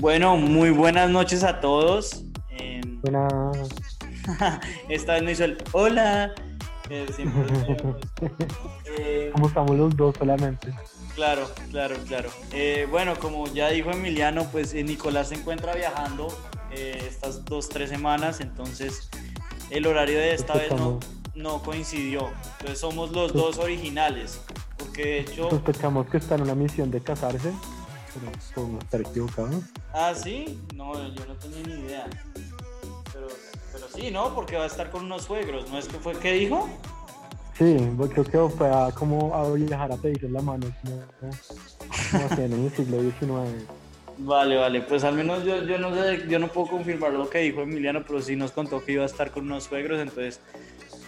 Bueno, muy buenas noches a todos. Eh, esta vez no hizo el hola. Que siempre hacemos. Eh, ¿Cómo estamos los dos solamente? claro, claro, claro. Eh, bueno, como ya dijo Emiliano, pues eh, Nicolás se encuentra viajando eh, estas dos, tres semanas, entonces el horario de esta vez no, no coincidió. Entonces somos los dos originales, porque de hecho... Sospechamos que está en una misión de casarse, pero podemos estar equivocados. Ah, sí, no, yo no tenía ni idea. Sí, ¿no? Porque va a estar con unos suegros, ¿no es que fue que dijo? Sí, pues creo que fue a, como a viajar a pedirle la mano, como, como hacían en el siglo XIX. Vale, vale, pues al menos yo, yo no sé, yo no puedo confirmar lo que dijo Emiliano, pero sí nos contó que iba a estar con unos suegros, entonces,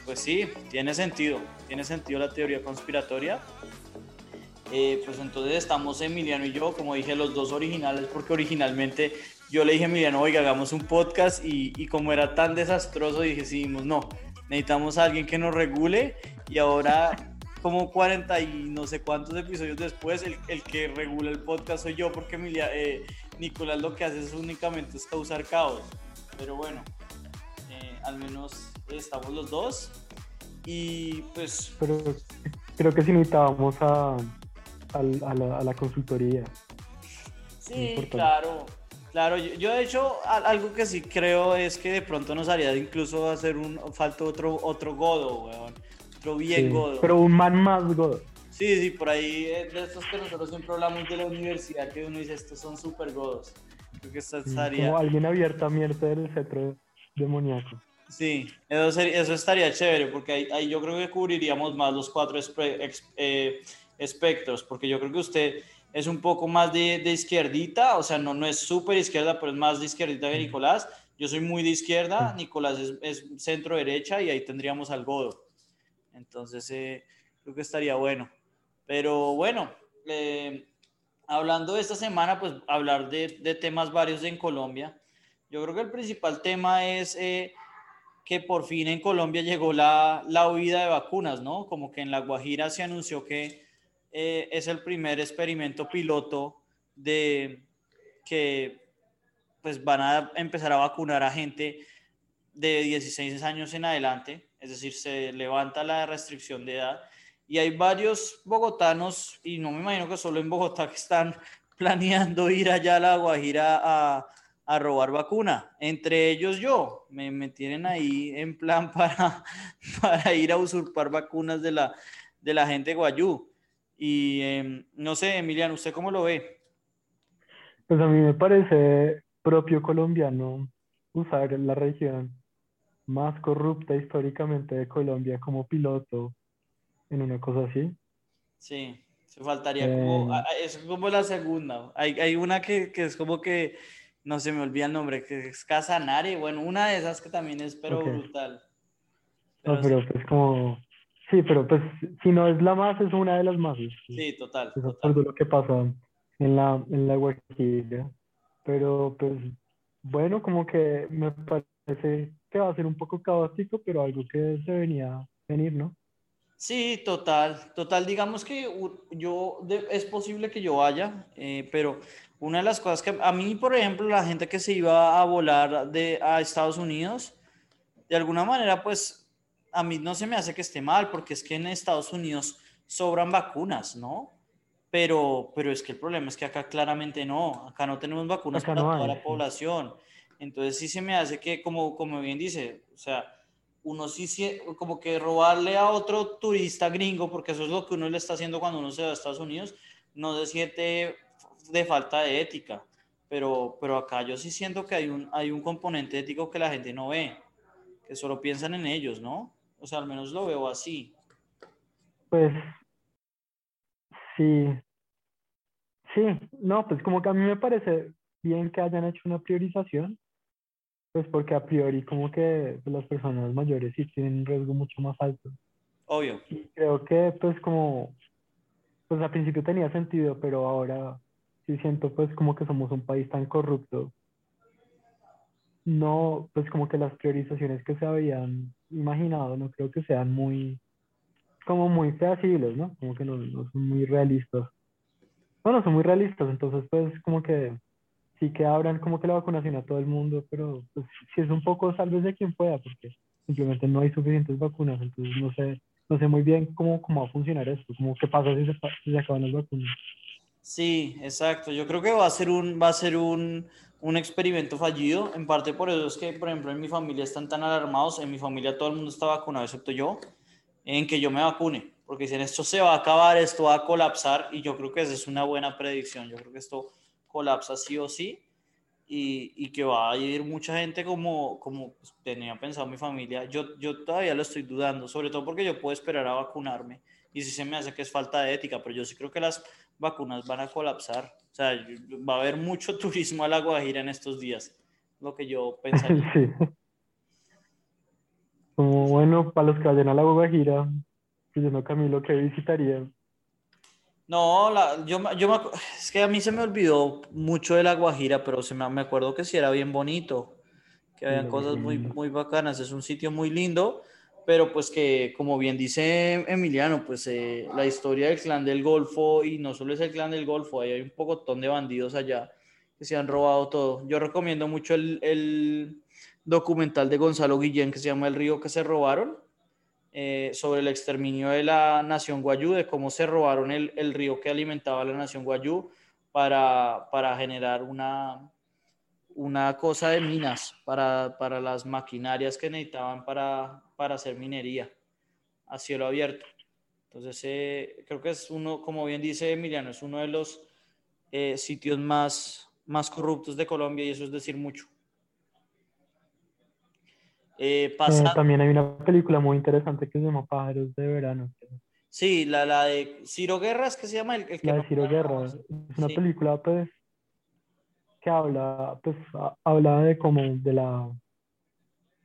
pues sí, tiene sentido, tiene sentido la teoría conspiratoria. Eh, pues entonces estamos Emiliano y yo, como dije, los dos originales, porque originalmente yo le dije a Emiliano, oiga, hagamos un podcast y, y como era tan desastroso, dije, sí, no, necesitamos a alguien que nos regule y ahora como 40 y no sé cuántos episodios después, el, el que regula el podcast soy yo, porque Emilia, eh, Nicolás lo que hace es únicamente es causar caos. Pero bueno, eh, al menos estamos los dos. Y pues Pero creo que sí necesitábamos a, a la, a la consultoría. sí, claro. Claro, yo, yo de hecho algo que sí creo es que de pronto nos haría incluso hacer un falta otro otro godo, weón. Otro bien Sí, godo. Pero un man más godo. Sí, sí, por ahí eh, de estos que nosotros siempre hablamos de la universidad, que uno dice, estos son súper godos. Creo que esta estaría... Como alguien abierto a mierda del cetro demoníaco. Sí, eso, sería- eso estaría chévere, porque ahí, ahí yo creo que cubriríamos más los cuatro espe- ex- eh, espectros, porque yo creo que usted es un poco más de, de izquierdita, o sea, no, no es súper izquierda, pero es más de izquierdita que Nicolás. Yo soy muy de izquierda, Nicolás es, es centro derecha y ahí tendríamos al godo. Entonces, eh, creo que estaría bueno. Pero bueno, eh, hablando de esta semana, pues hablar de, de temas varios en Colombia. Yo creo que el principal tema es eh, que por fin en Colombia llegó la, la huida de vacunas, ¿no? Como que en La Guajira se anunció que eh, es el primer experimento piloto de que pues van a empezar a vacunar a gente de 16 años en adelante, es decir, se levanta la restricción de edad y hay varios bogotanos, y no me imagino que solo en Bogotá, que están planeando ir allá a La Guajira a, a robar vacuna. Entre ellos yo, me, me tienen ahí en plan para, para ir a usurpar vacunas de la, de la gente Guayú. Y em, no sé, Emiliano, ¿usted cómo lo ve? Pues a mí me parece propio colombiano usar la región más corrupta históricamente de Colombia como piloto en una cosa así. Sí, se faltaría como, Eh. a- es como la segunda. Hay, hay una que, que es como que, no se me olvida el nombre, que es Casanare, bueno, una de esas que también es, pero brutal. No, Pero pero pues como... Sí, pero pues si no es la más, es una de las más. sí, sí, total, Es total. absurdo lo que pasa en la, en la Guajira. Pero pues bueno, como que me parece que va a ser un poco caótico, pero algo que se venía a venir, ¿no? Sí, total, total. Digamos que yo, de- es posible que yo vaya, eh, pero una de las cosas que a mí, por ejemplo, la gente que se iba a volar de, a Estados Unidos, de alguna manera, pues a mí no se me hace que esté mal, porque es que en Estados Unidos sobran vacunas, ¿no? Pero, pero es que el problema es que acá claramente no, acá no tenemos vacunas Acá para no toda la población. Entonces sí se me hace que, como, como bien dice, o sea, uno sí, sí, como que robarle a otro turista gringo, porque eso es lo que uno le está haciendo cuando uno se va a Estados Unidos, no se siente de falta de ética. Pero, pero acá yo sí siento que hay un, hay un componente ético que la gente no ve, que solo piensan en ellos, ¿no? O sea, al menos lo veo así. Pues sí, sí, no, pues como que a mí me parece bien que hayan hecho una priorización, pues porque a priori como que las personas mayores sí tienen un riesgo mucho más alto. Obvio. Y creo que pues como, pues al principio tenía sentido, pero ahora sí siento pues como que somos un país tan corrupto. No, pues como que las priorizaciones que se habían imaginado no creo que sean muy, como muy feasibles, ¿no? Como que no, no son muy realistas. Bueno, son muy realistas, entonces pues como que sí que abran como que la vacunación a todo el mundo, pero pues sí es un poco de quien pueda, porque simplemente no hay suficientes vacunas, entonces no sé, no sé muy bien cómo, cómo va a funcionar esto, como qué pasa si se, si se acaban las vacunas. Sí, exacto. Yo creo que va a ser un, va a ser un, un experimento fallido. En parte por eso es que, por ejemplo, en mi familia están tan alarmados. En mi familia todo el mundo está vacunado, excepto yo, en que yo me vacune. Porque dicen, esto se va a acabar, esto va a colapsar. Y yo creo que esa es una buena predicción. Yo creo que esto colapsa sí o sí. Y, y que va a ir mucha gente como, como tenía pensado mi familia. Yo, yo todavía lo estoy dudando, sobre todo porque yo puedo esperar a vacunarme. Y si se me hace que es falta de ética, pero yo sí creo que las vacunas van a colapsar. O sea, va a haber mucho turismo a la Guajira en estos días, lo que yo pensaría. Sí. Como bueno, para los que vayan a la Guajira, pues yo no Camilo, que visitaría. No, la, yo, yo me, es que a mí se me olvidó mucho de la Guajira, pero se me, me acuerdo que sí era bien bonito, que habían cosas muy, muy bacanas. Es un sitio muy lindo pero pues que como bien dice Emiliano, pues eh, la historia del clan del Golfo, y no solo es el clan del Golfo, hay un pocotón de bandidos allá que se han robado todo. Yo recomiendo mucho el, el documental de Gonzalo Guillén que se llama El río que se robaron, eh, sobre el exterminio de la nación Guayú, de cómo se robaron el, el río que alimentaba a la nación Guayú para, para generar una, una cosa de minas para, para las maquinarias que necesitaban para, para hacer minería a cielo abierto. Entonces, eh, creo que es uno, como bien dice Emiliano, es uno de los eh, sitios más, más corruptos de Colombia y eso es decir mucho. Eh, pasa... también hay una película muy interesante que se llama Pájaros de Verano. Sí, la, la de Ciro Guerras, que se llama el, La de Ciro Guerra. Es una película, pues, que habla, pues, habla de como de la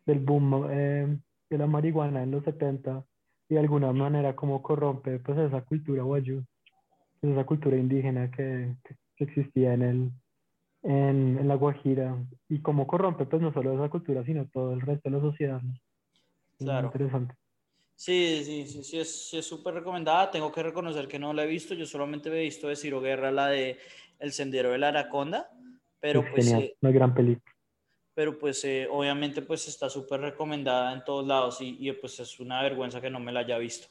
del boom eh, de la marihuana en los 70 y de alguna manera como corrompe pues esa cultura guayú, esa cultura indígena que, que existía en el en, en, la Guajira y como corrompe pues no solo esa cultura sino todo el resto de la sociedad. Claro. interesante. Sí, sí, sí, sí, es súper recomendada. Tengo que reconocer que no la he visto. Yo solamente he visto de Ciro Guerra la de El Sendero de la Araconda. Pero pues... Genial, una gran película pero pues eh, obviamente pues está súper recomendada en todos lados y, pues es una vergüenza que no me la haya visto.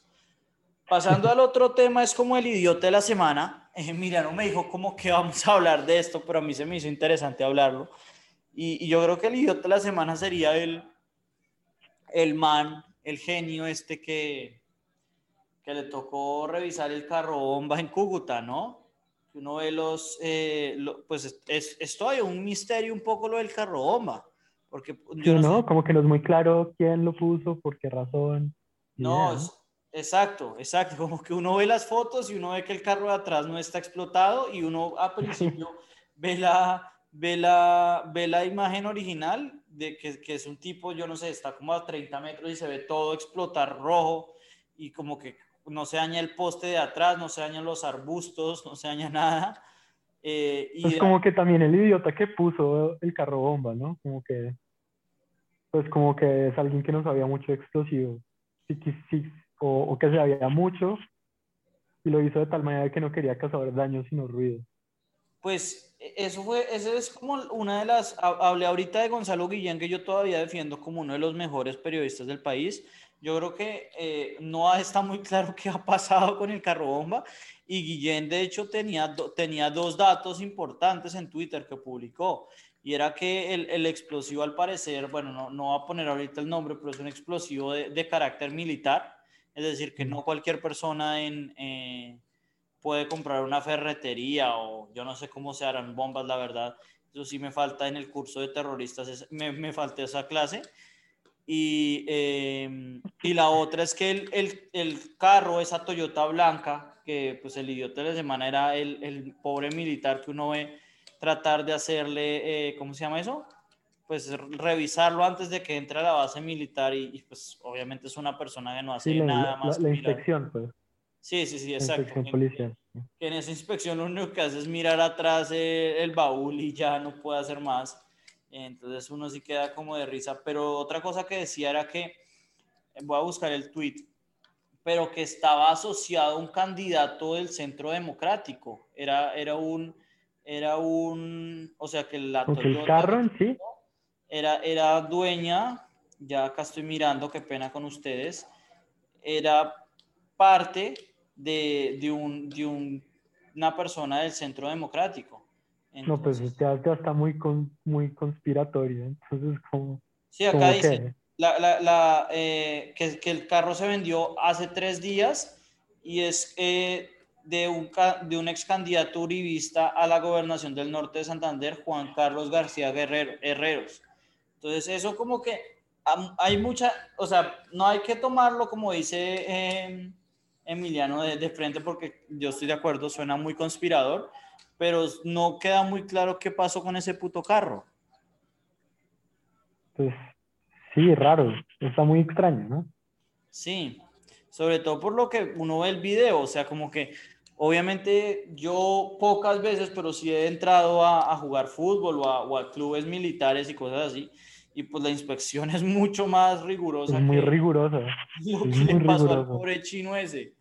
Pasando al otro tema, es como el idiota de la semana. Eh, no me dijo como que vamos a hablar de esto, pero a mí se me hizo interesante hablarlo. Y, yo creo que el idiota de la semana sería el, el man, el genio este que, que le tocó revisar el carro bomba en Cúcuta, ¿no? Uno ve los, eh, pues es, es, todavía un misterio un poco lo del carro bomba, porque yo no, como que no es muy claro quién lo puso, por qué razón. No, exacto, exacto, como que uno ve las fotos y uno ve que el carro de atrás no está explotado y uno a principio ve la, ve la, ve la imagen original de que, que es un tipo, yo no sé, está como a 30 metros y se ve todo explotar rojo y como que no se daña el poste de atrás, no se dañan los arbustos, no se daña nada. Eh, y es como que también el idiota que puso el carro bomba, ¿no? Como que, pues como que es alguien que no sabía mucho de explosivos, o, o, que sabía mucho y lo hizo de tal manera que no quería causar daño sino ruido. Pues e, eso fue, eso es como una de las, hablé ahorita de Gonzalo Guillén, que yo todavía defiendo como uno de los mejores periodistas del país, yo creo que eh, no está muy claro qué ha pasado con el carro bomba. Y Guillén de hecho tenía, tenía dos datos importantes en Twitter que publicó. Y era que el, el explosivo al parecer, bueno, no, no va a poner ahorita el nombre, pero es un explosivo de, de carácter militar, es decir, que no cualquier persona en, eh, puede comprar una ferretería o yo no sé cómo se harán bombas, la verdad. Eso sí me falta en el curso de terroristas, me, me falta esa clase y, em, y la otra es que el, el, el, carro, esa Toyota blanca, que pues el idiota de la semana era el, el pobre militar que uno ve tratar de hacerle, eh, ¿cómo se llama eso? pues revisarlo antes de que entre a la base militar y, y, pues obviamente es una persona que no hace Sí, la, nada la- más. la mirar. inspección, pues. Sí, sí, sí, La exacto. que- policial. que en esa inspección lo único que hace es mirar atrás eh, el baúl y ya no puede hacer más. Entonces uno sí queda como de risa. Pero otra cosa que decía era que, voy a buscar el tweet, pero que estaba asociado a un candidato del Centro Democrático. Era, era un, era un, o sea que la Como que el Toyota carro en sí, era, era dueña, ya acá estoy mirando, qué pena con ustedes, era parte de, de, un, de un- una persona del Centro Democrático. No, pues ya, está muy, con, muy conspiratorio. Entonces, como, sí, acá como dice que, la- la- la, eh, que, que el carro se vendió hace tres días y es eh, de, un, de un ex candidato uribista a la gobernación del norte de Santander, Juan Carlos García Guerrero, Herreros. Entonces, eso como que hay mucha, o sea, no hay que tomarlo como dice eh, Emiliano de, de frente porque yo estoy de acuerdo, suena muy conspirador, pero no queda muy claro qué pasó con ese puto carro. pues, sí, raro. Está muy extraño, ¿no? Sí, sobre todo por lo que uno ve el video, o sea, como que obviamente yo pocas veces, pero sí he entrado a, a jugar fútbol o a, o a clubes militares y cosas así, y pues la inspección es mucho más rigurosa Es muy que rigurosa. lo es que le pasó al riguroso. pobre chino ese.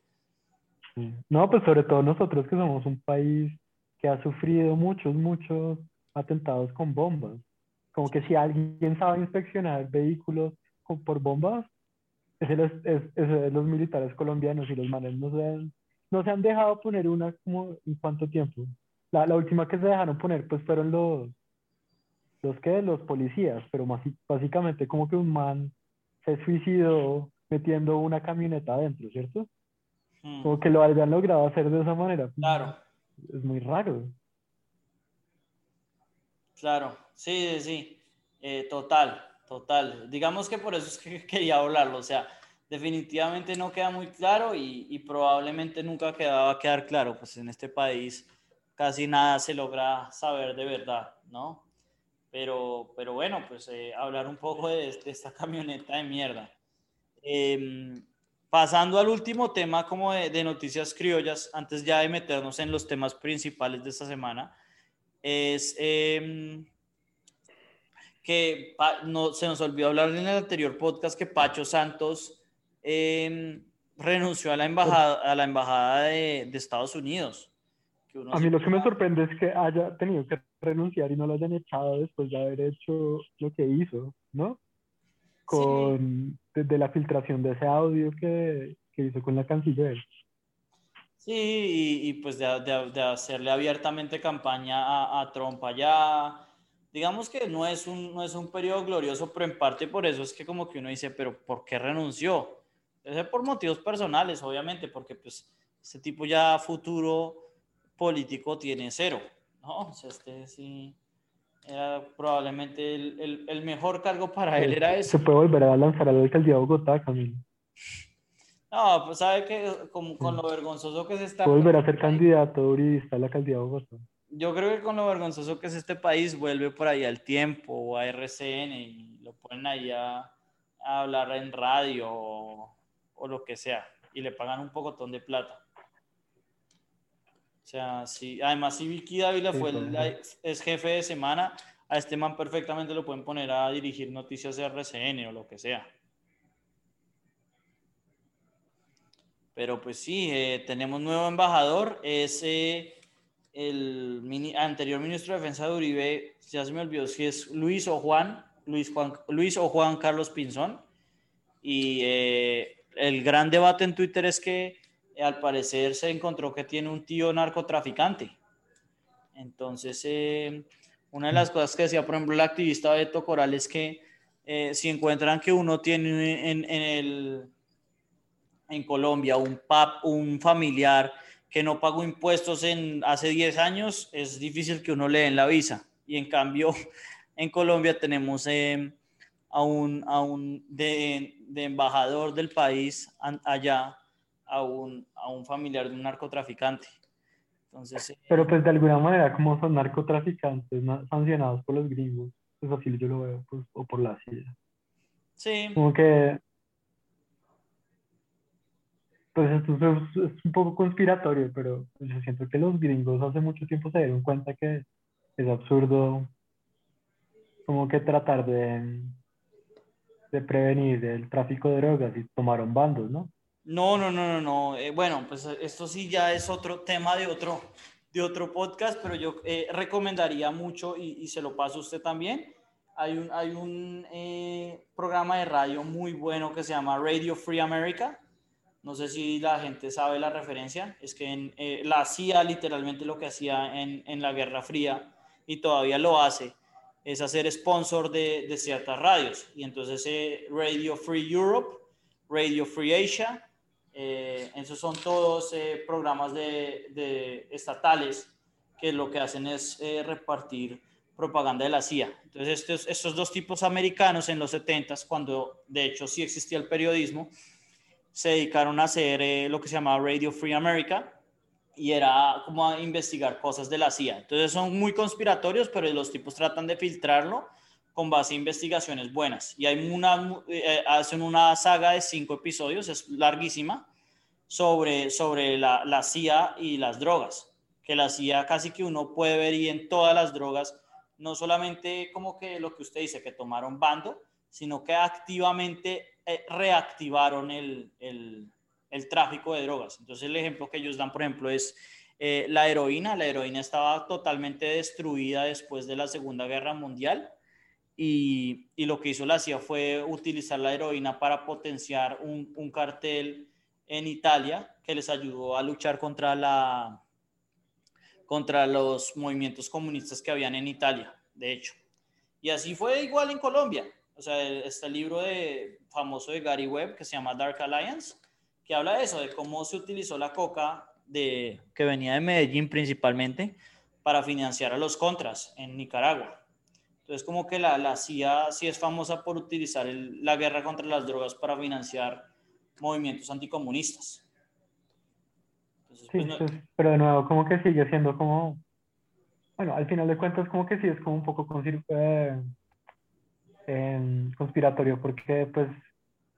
No, pues sobre todo nosotros que somos un país que ha sufrido muchos, muchos atentados con bombas. Como que si alguien sabe inspeccionar vehículos con- por bombas, es, los, es, es los militares colombianos y los manes no se han, no se han dejado poner una como en cuánto tiempo. La, la última que se dejaron poner pues fueron los, los que, los policías, pero más, básicamente como que un man se suicidó metiendo una camioneta adentro, ¿cierto? Mm, Como que lo hayan logrado hacer de esa manera. Claro, Es muy raro. claro, sí, sí, sí, Eh, total, total. Digamos que por eso es que quería hablarlo, o sea, definitivamente no queda muy claro y, y probablemente nunca quedaba a quedar claro, pues en este país casi nada se logra saber de verdad, ¿no? Pero, pero bueno, pues eh, hablar un poco de, de esta camioneta de mierda. Em, pasando al último tema como de, de noticias criollas, antes ya de meternos en los temas principales de esta semana, es em, que no, se nos olvidó hablar en el anterior podcast que Pacho Santos em, renunció a la embajada, a la embajada de, de Estados Unidos. Que uno A mí lo que me sorprende es que haya tenido que renunciar y no lo hayan echado después de haber hecho lo que hizo, ¿no? Con, desde la filtración de ese audio que, que hizo con la canciller. Sí, y, y pues de, de- de hacerle abiertamente campaña a, a Trump allá. Digamos que no es, un, no es un periodo glorioso, pero en parte por eso es que como que uno dice, pero ¿por qué renunció? Debe ser por motivos personales, obviamente, porque pues este tipo ya futuro político tiene cero, ¿no? O sea, este sí era probablemente el, el- el mejor cargo para él, era Se eso. puede volver a lanzar a la alcaldía de Bogotá, Camilo. No, pues sabe que con, con lo vergonzoso que se está... Puede volver a ser candidato uribista a la alcaldía de Bogotá. Yo creo que con lo vergonzoso que es este país, vuelve por ahí al tiempo o a RCN y lo ponen ahí a, a hablar en radio o, o lo que sea y le pagan un pocotón de plata. O sea, sí, además si Vicky Dávila Sí, fue el, es jefe de semana, a este man perfectamente lo pueden poner a dirigir noticias de RCN o lo que sea. Pero pues sí, eh, tenemos nuevo embajador, es eh, el mini- anterior ministro de Defensa de Uribe, ya se me olvidó si es Luis o Juan, Luis, Juan, Luis o Juan Carlos Pinzón. Y eh, el gran debate en Twitter es que al parecer se encontró que tiene un tío narcotraficante. Entonces, eh, una de las cosas que decía, por ejemplo, el activista Beto Coral es que eh, si encuentran que uno tiene en, en Colombia un, pap, un familiar que no pagó impuestos en hace 10 años, es difícil que uno le den la visa. Y en cambio, en Colombia tenemos eh, a un, a un de, embajador del país allá, a un, a un familiar de un narcotraficante. Entonces, eh, Pero pues de alguna manera, como son narcotraficantes na- sancionados por los gringos, pues así yo lo veo, pues, o por la CIA. Sí, Como que, pues esto es, es un poco conspiratorio, pero yo siento que los gringos hace mucho tiempo se dieron cuenta que es absurdo como que tratar de, de prevenir el tráfico de drogas y tomaron bandos, ¿no? No, no, no, no, no. Eh, bueno, pues esto sí ya es otro tema de otro, de otro podcast, pero yo eh, recomendaría mucho y, se lo paso a usted también. Hay un, hay un eh, programa de radio muy bueno que se llama Radio Free America. No sé si la gente sabe la referencia. Es que eh, la CIA literalmente lo que hacía en, en la Guerra Fría y todavía lo hace es hacer sponsor de, de ciertas radios. Y entonces eh, Radio Free Europe, Radio Free Asia, eh, esos son todos eh, programas de, de estatales que lo que hacen es eh, repartir propaganda de la CIA. Entonces, estos, estos dos tipos americanos en los 70, cuando de hecho sí existía el periodismo, se dedicaron a hacer eh, lo que se llamaba Radio Free America y era como a investigar cosas de la CIA. Entonces son muy conspiratorios, pero los tipos tratan de filtrarlo con base a investigaciones buenas. Y hay una, eh, hacen una saga de cinco episodios, es larguísima, sobre, sobre la, la CIA y las drogas. Que la CIA casi que uno puede ver y en todas las drogas, no solamente como que lo que usted dice, que tomaron bando, sino que activamente eh, reactivaron el, el, el, tráfico de drogas. Entonces el ejemplo que ellos dan, por ejemplo, es eh, la heroína. La heroína estaba totalmente destruida después de la Segunda Guerra Mundial y, y, lo que hizo la CIA fue utilizar la heroína para potenciar un, un, cartel en Italia que les ayudó a luchar contra, la, contra los movimientos comunistas que habían en Italia, de hecho. Y así fue igual en Colombia. O sea, este libro de, famoso de Gary Webb que se llama Dark Alliance, que habla de eso, de cómo se utilizó la coca de, que venía de Medellín principalmente para financiar a los contras en Nicaragua. Entonces, como que la, la CIA sí es famosa por utilizar la guerra contra las drogas para financiar movimientos anticomunistas. Entonces, sí, pues, no... pues, pero de nuevo, como que sigue siendo como, bueno, al final de cuentas, como que sí es como un poco eh, eh, conspiratorio, porque pues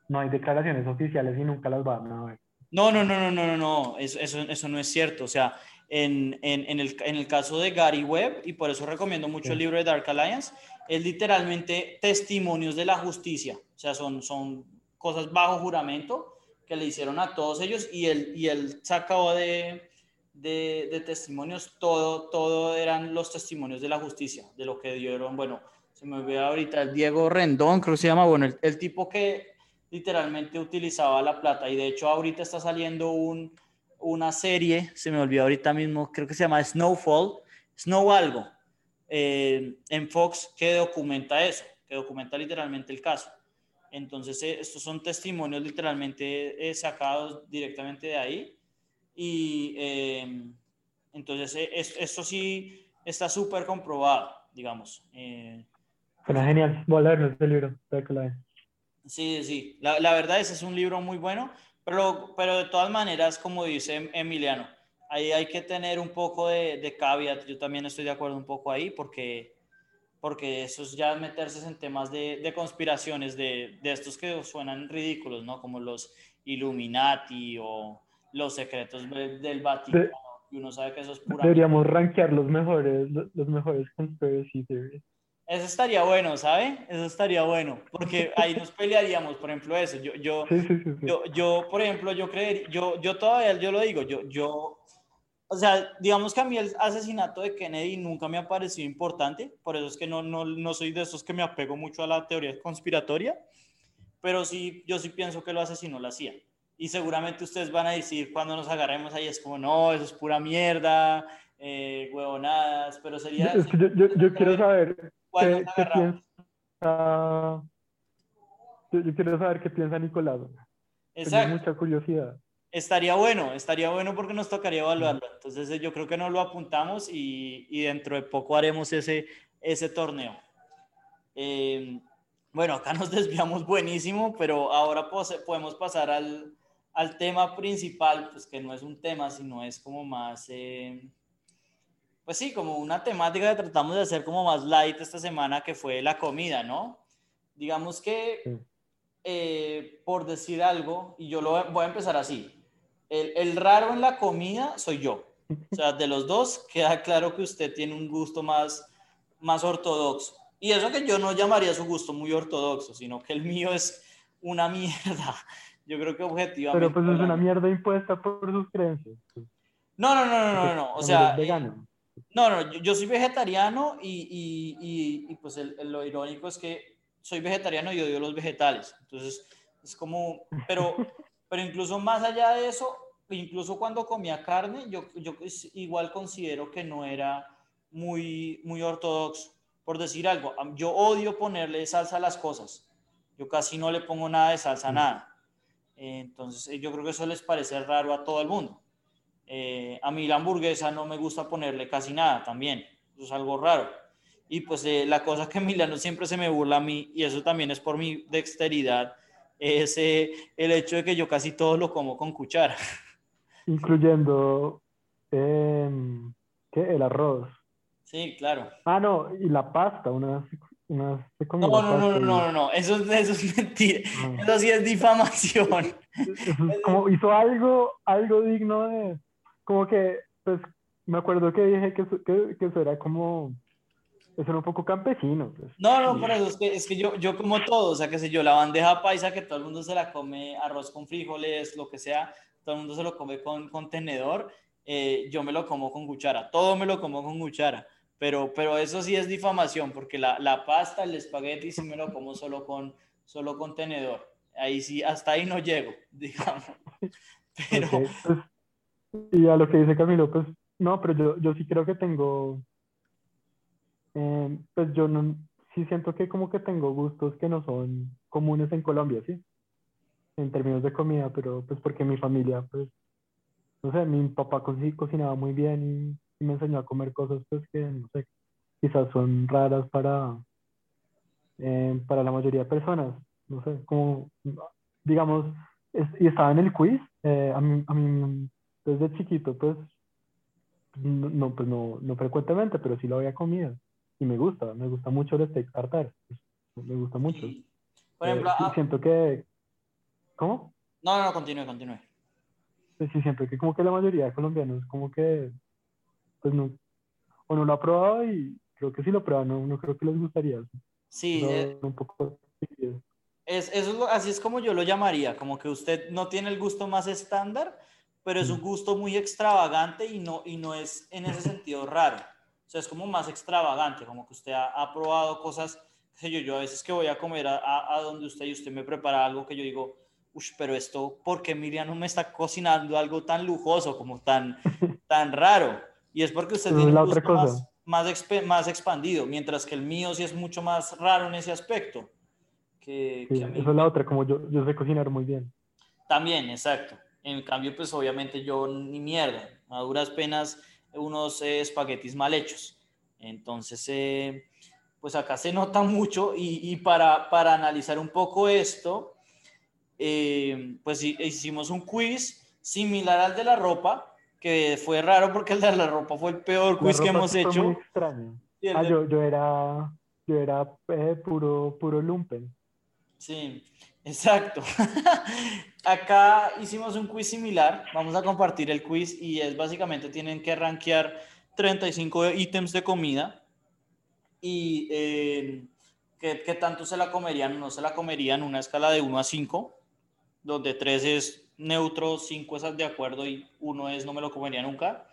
no hay declaraciones oficiales y nunca las van a ver. No, no, no, no, no, no, no. Eso, eso, eso no es cierto. O sea, en, en, en, el, en, el, caso de Gary Webb, y por eso recomiendo mucho sí. el libro de Dark Alliance, es literalmente testimonios de la justicia. O sea, son, son cosas bajo juramento que le hicieron a todos ellos y él, y él sacó de, de, de, testimonios, todo, todo eran los testimonios de la justicia, de lo que dieron, bueno, se me olvidó ahorita, el Diego Rendón, creo que se llama, bueno, el, el tipo que literalmente utilizaba la plata. Y de hecho ahorita está saliendo un, una serie, se me olvidó ahorita mismo, creo que se llama Snowfall, Snow algo, eh, en Fox que documenta eso, que documenta literalmente el caso. Entonces, eh, estos son testimonios literalmente eh, sacados directamente de ahí. Y eh, entonces, es, esto sí está súper comprobado, digamos. Suena genial. Voy a leerlo este libro. Sí, sí. La, la, verdad, ese es un libro muy bueno, pero, pero de todas maneras, como dice Emiliano, ahí hay que tener un poco de, de caveat. Yo también estoy de acuerdo un poco ahí, porque porque eso es ya meterse en temas de, de conspiraciones, de, de, estos que suenan ridículos, ¿no? Como los Illuminati o los secretos del Vaticano, y uno sabe que eso es pura... Deberíamos rankear los mejores, los mejores conspiracy theories. Eso estaría bueno, ¿sabe? Eso estaría bueno, porque ahí nos pelearíamos, por ejemplo, eso. Yo, yo, sí, sí, sí, yo, yo, por ejemplo, yo creería, yo, yo todavía, yo lo digo, yo, yo o sea, digamos que a mí el asesinato de Kennedy nunca me ha parecido importante, por eso es que no, no, no soy de esos que me apego mucho a la teoría conspiratoria, pero sí, yo sí pienso que lo asesinó la CIA. Y seguramente ustedes van a decir cuando nos agarremos ahí, es como, no, eso es pura mierda, eh, huevonadas, pero sería... Yo, yo, yo quiero saber qué, qué piensa... Yo, yo, quiero saber qué piensa Nicolás. Exacto. Tengo mucha curiosidad. Estaría bueno, estaría bueno porque nos tocaría evaluarlo. Entonces eh, yo creo que nos lo apuntamos y, y dentro de poco haremos ese, ese torneo. Eh, bueno, acá nos desviamos buenísimo, pero ahora podemos pasar al, al, tema principal, pues que no es un tema, sino es como más, eh, pues sí, como una temática que tratamos de hacer como más light esta semana, que fue la comida, ¿no? Digamos que, eh, por decir algo, y yo lo voy a empezar así, el, el raro en la comida soy yo. O sea, de los dos queda claro que usted tiene un gusto más, más ortodoxo. Y eso que yo no llamaría su gusto muy ortodoxo, sino que el mío es una mierda. Yo creo que objetivamente... Pero pues es una mierda impuesta por sus creencias. No, no, no, no, no, no. O sea, vegano. no, no, yo, yo soy vegetariano y, y- y- y, pues el- el- lo irónico es que soy vegetariano y odio los vegetales. Entonces, es como, pero, pero incluso más allá de eso, incluso cuando comía carne, yo, yo es- igual considero que no era muy, muy ortodoxo. Por decir algo, yo odio ponerle salsa a las cosas. Yo casi no le pongo nada de salsa a nada. Eh, Entonces, eh, yo creo que eso les parece raro a todo el mundo. Eh, a mí la hamburguesa no me gusta ponerle casi nada también. Eso es algo raro. Y pues eh, la cosa que Milano siempre se me burla a mí, y eso también es por mi dexteridad, es eh, el hecho de que yo casi todo lo como con cuchara. Incluyendo em, ¿qué? el arroz. Sí, claro. Ah, no, y la pasta, una, No, no, no, no, y- no, no, no. Eso, es- eso es mentira. Ah. Eso sí es difamación. Como hizo algo, algo digno de, como que, pues, me acuerdo que dije que, que, que eso era como, eso era un poco campesino, pues. No, no, por eso es que, es que yo, yo como todo, o sea, qué sé yo, la bandeja paisa que todo el mundo se la come, arroz con frijoles, lo que sea, todo el mundo se lo come con, con tenedor, eh, yo me lo como con cuchara, todo me lo como con cuchara, pero, pero eso sí es difamación, porque la, la pasta, el espagueti sí me lo como solo con, solo con tenedor, ahí sí, hasta ahí no llego, digamos, pero... Ok, pues, y a lo que dice Camilo, pues, no, pero yo, yo sí creo que tengo, eh, pues yo no, sí siento que como que tengo gustos que no son comunes en Colombia, ¿sí? En términos de comida, pero pues porque mi familia, pues, no sé, mi papá co- cocinaba muy bien y, me enseñó a comer cosas, pues, que, no sé, quizás son raras para, eh, para la mayoría de personas, no sé, como, digamos, y estaba en el quiz, eh, a mí, a mí desde chiquito, pues, no, pues no, no frecuentemente, pero sí lo había comido y me gusta, me gusta mucho el steak tartar, pues, me gusta mucho. y, por ejemplo, Eh, ah, siento que, ¿cómo? no, no, no, continúe, continúe. Sí, siento que como que la mayoría de colombianos como que, pues no, o no lo ha probado y creo que si lo prueban, no, no creo que les gustaría. Sí, No, eh, un poco. Es, eso así es como yo lo llamaría, como que usted no tiene el gusto más estándar, pero es un Mm. gusto muy extravagante y no, y no es en ese sentido raro. Sea, es como más extravagante, como que usted ha, ha probado cosas, qué sé yo, yo a veces que voy a comer a, a- a donde usted y usted me prepara algo que yo digo, uff, pero esto, ¿por qué Miriam me está cocinando algo tan lujoso, como tan, tan raro? Y es porque usted es tiene un otra gusto más, cosa. más, expe- más expandido, mientras que el mío sí es mucho más raro en ese aspecto. Que, Sí, que a mí. eso es la otra, como yo, yo sé cocinar muy bien. También, exacto. En cambio, pues obviamente yo ni mierda, a duras penas unos eh, espaguetis mal hechos. Entonces, eh, pues acá se nota mucho y, y para, para analizar un poco esto, eh, pues hi- hicimos un quiz similar al de la ropa, que fue raro porque el de la ropa fue el peor quiz que hemos fue muy hecho. extraño. Ah, de- yo, yo era, yo era eh, puro, puro lumpen. Sí, exacto. Acá hicimos un quiz similar. Vamos a compartir el quiz y es básicamente tienen que rankear 35 ítems de comida y eh, ¿qué, tanto se la comerían o no se la comerían, una escala de 1 a 5, donde 3 es neutro, 5 es de acuerdo y 1 es no me lo comería nunca.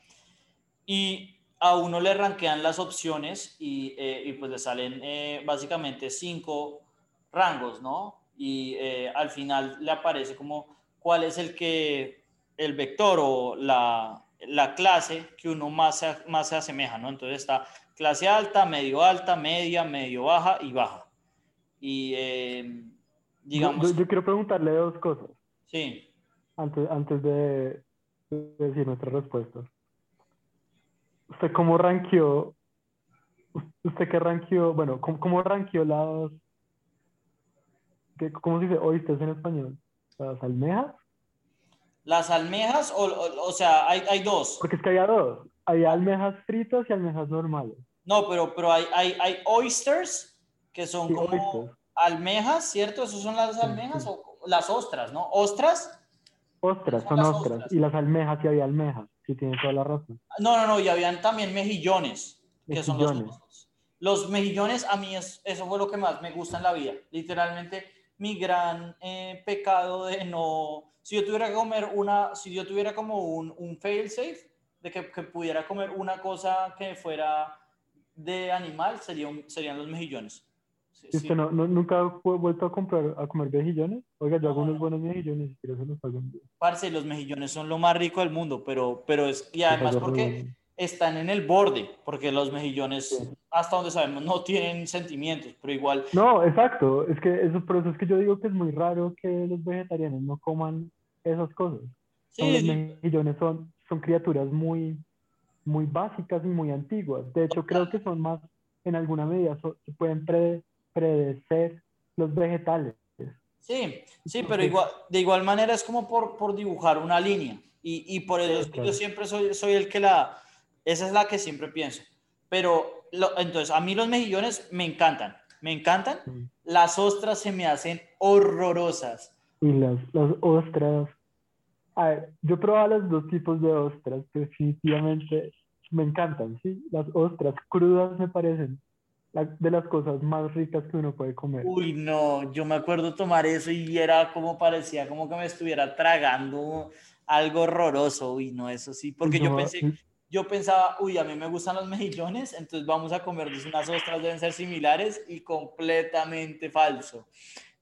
Y a uno le rankean las opciones y, eh, pues le salen eh, básicamente 5 rangos, ¿no? Y eh, al final le aparece como cuál es el que, el vector o la, la clase que uno más se, más se asemeja, ¿no? Entonces está clase alta, medio alta, media, medio baja y baja. Y eh, digamos, yo- yo quiero preguntarle dos cosas sí, antes, antes de, de decir nuestra respuesta. ¿Usted cómo rankeó? ¿Usted qué rankeó? Bueno, ¿cómo, cómo rankeó las... qué- ¿Cómo se dice oístes en español? ¿Las almejas? las almejas, o, o, o sea, hay, hay dos. Porque es que había dos. hay almejas fritas y almejas normales. No, pero, pero hay, hay, hay oysters que son Sí, como oysters. almejas, ¿cierto? ¿Esos son las almejas sí. o las ostras, no? ¿Ostras? Ostras, Son ostras. ostras. Y las almejas, sí había almejas. Sí, tienes toda la razón. No, no, no, y habían también mejillones, que son los Mejillones. Los mejillones, a mí es, eso fue lo que más me gusta en la vida. Literalmente, mi gran eh, pecado de no... Si yo tuviera que comer una, si yo tuviera como un, un fail safe, de que, que pudiera comer una cosa que fuera de animal, sería un- serían los mejillones. Sí, ¿Y sí. no, no- nunca vu- vuelto a comprar, a comer mejillones? Oiga, yo hago No, unos no. buenos mejillones, si quieres se los pago un día. Parce, los mejillones son lo más rico del mundo, pero, pero es, y además porque. Están en el borde, porque los mejillones, Sí. hasta donde sabemos, no tienen sentimientos, pero igual, No, exacto. Es que eso, por eso es que yo digo que es muy raro que los vegetarianos no coman esas cosas. sí, Son- los sí, mejillones son, son criaturas muy, muy básicas y muy antiguas. De hecho, creo que son más, en alguna medida, so- se pueden pre- predecer los vegetales. sí, sí, pero igual, de igual manera es como por, por dibujar una línea, y, y por eso Sí, claro. yo siempre soy, soy el que la, esa es la que siempre pienso, pero lo- entonces a mí los mejillones me encantan, me encantan, Mm. las ostras se me hacen horrorosas. Y las, las ostras. A ver, yo he probado los dos tipos de ostras, definitivamente me encantan, ¿sí? Las ostras crudas me parecen la- de las cosas más ricas que uno puede comer. Uy, no, yo me acuerdo tomar eso y era como parecía como que me estuviera tragando algo horroroso. Uy, no, eso sí, porque yo No, pensé, yo pensaba, uy, a mí me gustan los mejillones, entonces vamos a comernos unas ostras, deben ser similares y completamente falso.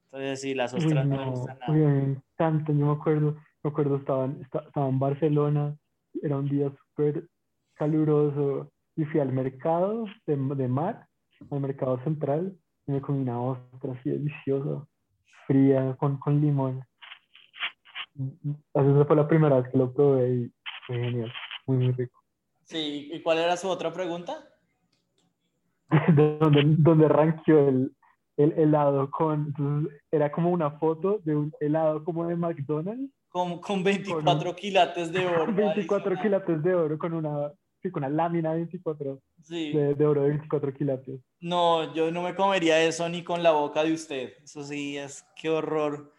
Entonces sí, las Uy, ostras no, me no, gustan uy, nada. me encantan, yo me acuerdo, me acuerdo, estaba, en- esta- estaba en Barcelona, era un día súper caluroso y fui al mercado de, de mar, al mercado central, y me comí una ostra así deliciosa, fría, con, con limón. Así esa fue la primera vez que lo probé y fue genial, muy, muy rico. Sí, ¿y cuál era su otra pregunta? de donde, donde ranqueó el, el helado con, entonces era como una foto de un helado como de McDonald's, Con, con 24 quilates de oro. 24 adicional. quilates de oro con una, sí, con una lámina de 24 Sí. de, de oro de 24 quilates. No, yo no me comería eso ni con la boca de usted. Eso sí, es qué horror.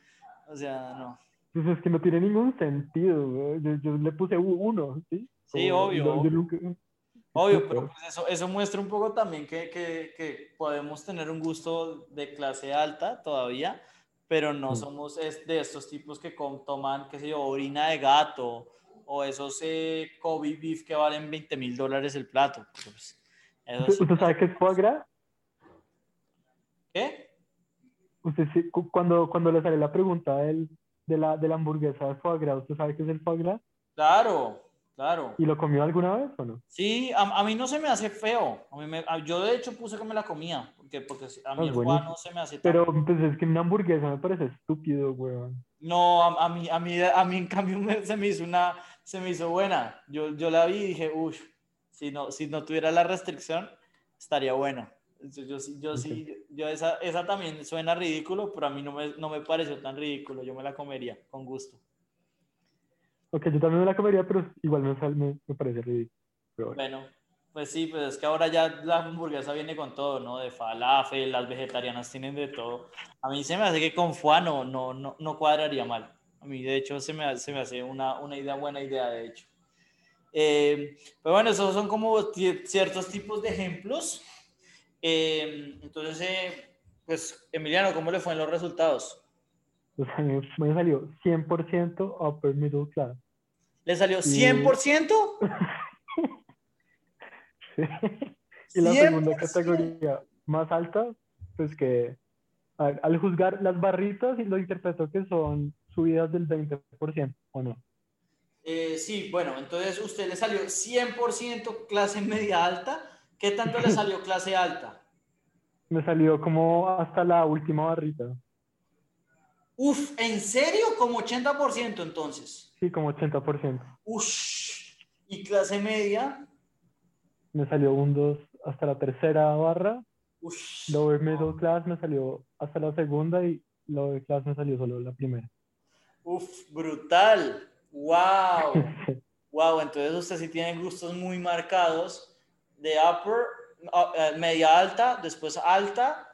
O sea, no. Entonces es que no tiene ningún sentido, yo, yo le puse uno, ¿sí? Sí, obvio, yo obvio. nunca- Obvio, Súper. pero pues eso, eso muestra un poco también que, que, que podemos tener un gusto de clase alta todavía, pero no Mm. somos es- de estos tipos que com- toman, qué sé yo, orina de gato o esos eh, Kobe beef que valen 20 mil dólares el plato. Pues, ¿Usted, sí- sabe qué es foie gras? ¿Qué? Usted cuando, cuando le sale la pregunta del, de, la, de la hamburguesa de foie gras, ¿usted sabe qué es el foie gras? Claro, claro. ¿Y lo comió alguna vez o no? Sí, a, a mí no se me hace feo. A mí me- a- yo de hecho puse que me la comía, porque, porque a mí Ah, el foie no se me hace tan... Pero pues, es que una hamburguesa me parece estúpido, weón. No, a, a mí, a, mí, a mí en cambio me- se me hizo una, se me hizo buena. Yo, yo la vi y dije, uff, si no, si no tuviera la restricción, estaría bueno. Yo, yo, yo, sí, yo esa, esa también suena ridículo, pero a mí no me, no me pareció tan ridículo. Yo me la comería con gusto. Ok, yo también me la comería, pero igual me, me, me parece ridículo. Bueno. Bueno, pues sí, pues es que ahora ya la hamburguesa viene con todo, ¿no? De falafel, las vegetarianas tienen de todo. A mí se me hace que con foie no, no, no, cuadraría mal. A mí, de hecho, se me, se me hace una, una idea, buena idea, de hecho. Eh, pero bueno, esos son como ciertos tipos de ejemplos. Eh, entonces, eh, pues, Emiliano, ¿cómo le fue en los resultados? Pues a mí me salió 100% upper middle class. ¿Le salió Sí. 100%? Sí. Y la segunda 100%. categoría más alta, pues que al juzgar las barritas, lo interpreto que son subidas del 20%, ¿o no? Eh, sí, bueno, entonces usted le salió 100% clase media alta. ¿Qué tanto le salió clase alta? Me salió como hasta la última barrita. Uf, ¿en serio? Como 80% entonces. Sí, como 80%. Uf, y clase media. Me salió un 2 hasta la tercera barra. Uf, Lower middle class me salió hasta la segunda y lower class me salió solo la primera. uf, brutal. Wow, Wow, entonces usted sí tiene gustos muy marcados de upper, uh, media alta, después alta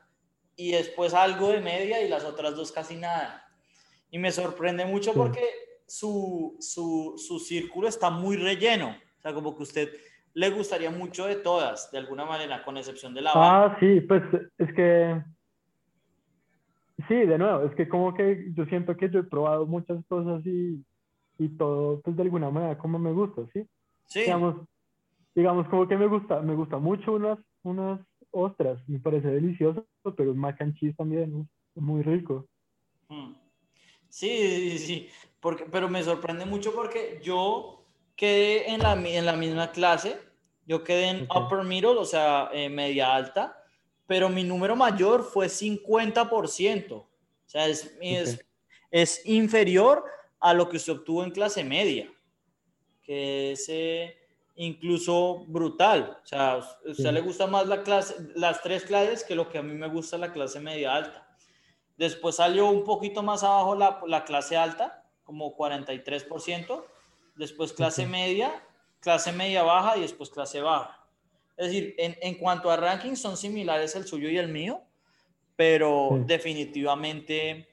y después algo de media y las otras dos casi nada. Y me sorprende mucho Sí. porque su, su, su círculo está muy relleno. O sea, como que usted le gustaría mucho de todas, de alguna manera, con excepción de la. Ah, sí, pues es que, sí, de nuevo, es que como que yo siento que yo he probado muchas cosas y, y todo, pues de alguna manera como me gusta, ¿sí? Sí, Digamos, digamos como que me gusta, me gusta mucho unas, unas ostras, me parece delicioso, pero el mac and cheese también es muy rico. Mm. Sí, sí, sí, porque, pero me sorprende mucho porque yo quedé en la, en la misma clase, yo quedé en upper middle, o sea, eh, media alta, pero mi número mayor fue 50%, o sea, es, es, es inferior a lo que usted obtuvo en clase media, que es eh, incluso brutal, o sea, a usted Sí. le gusta más la clase, las tres clases que lo que a mí me gusta la clase media alta. Después salió un poquito más abajo la, la clase alta, como 43%. Después clase media, clase media baja y después clase baja. Es decir, en, en cuanto a ranking son similares el suyo y el mío, pero Sí. definitivamente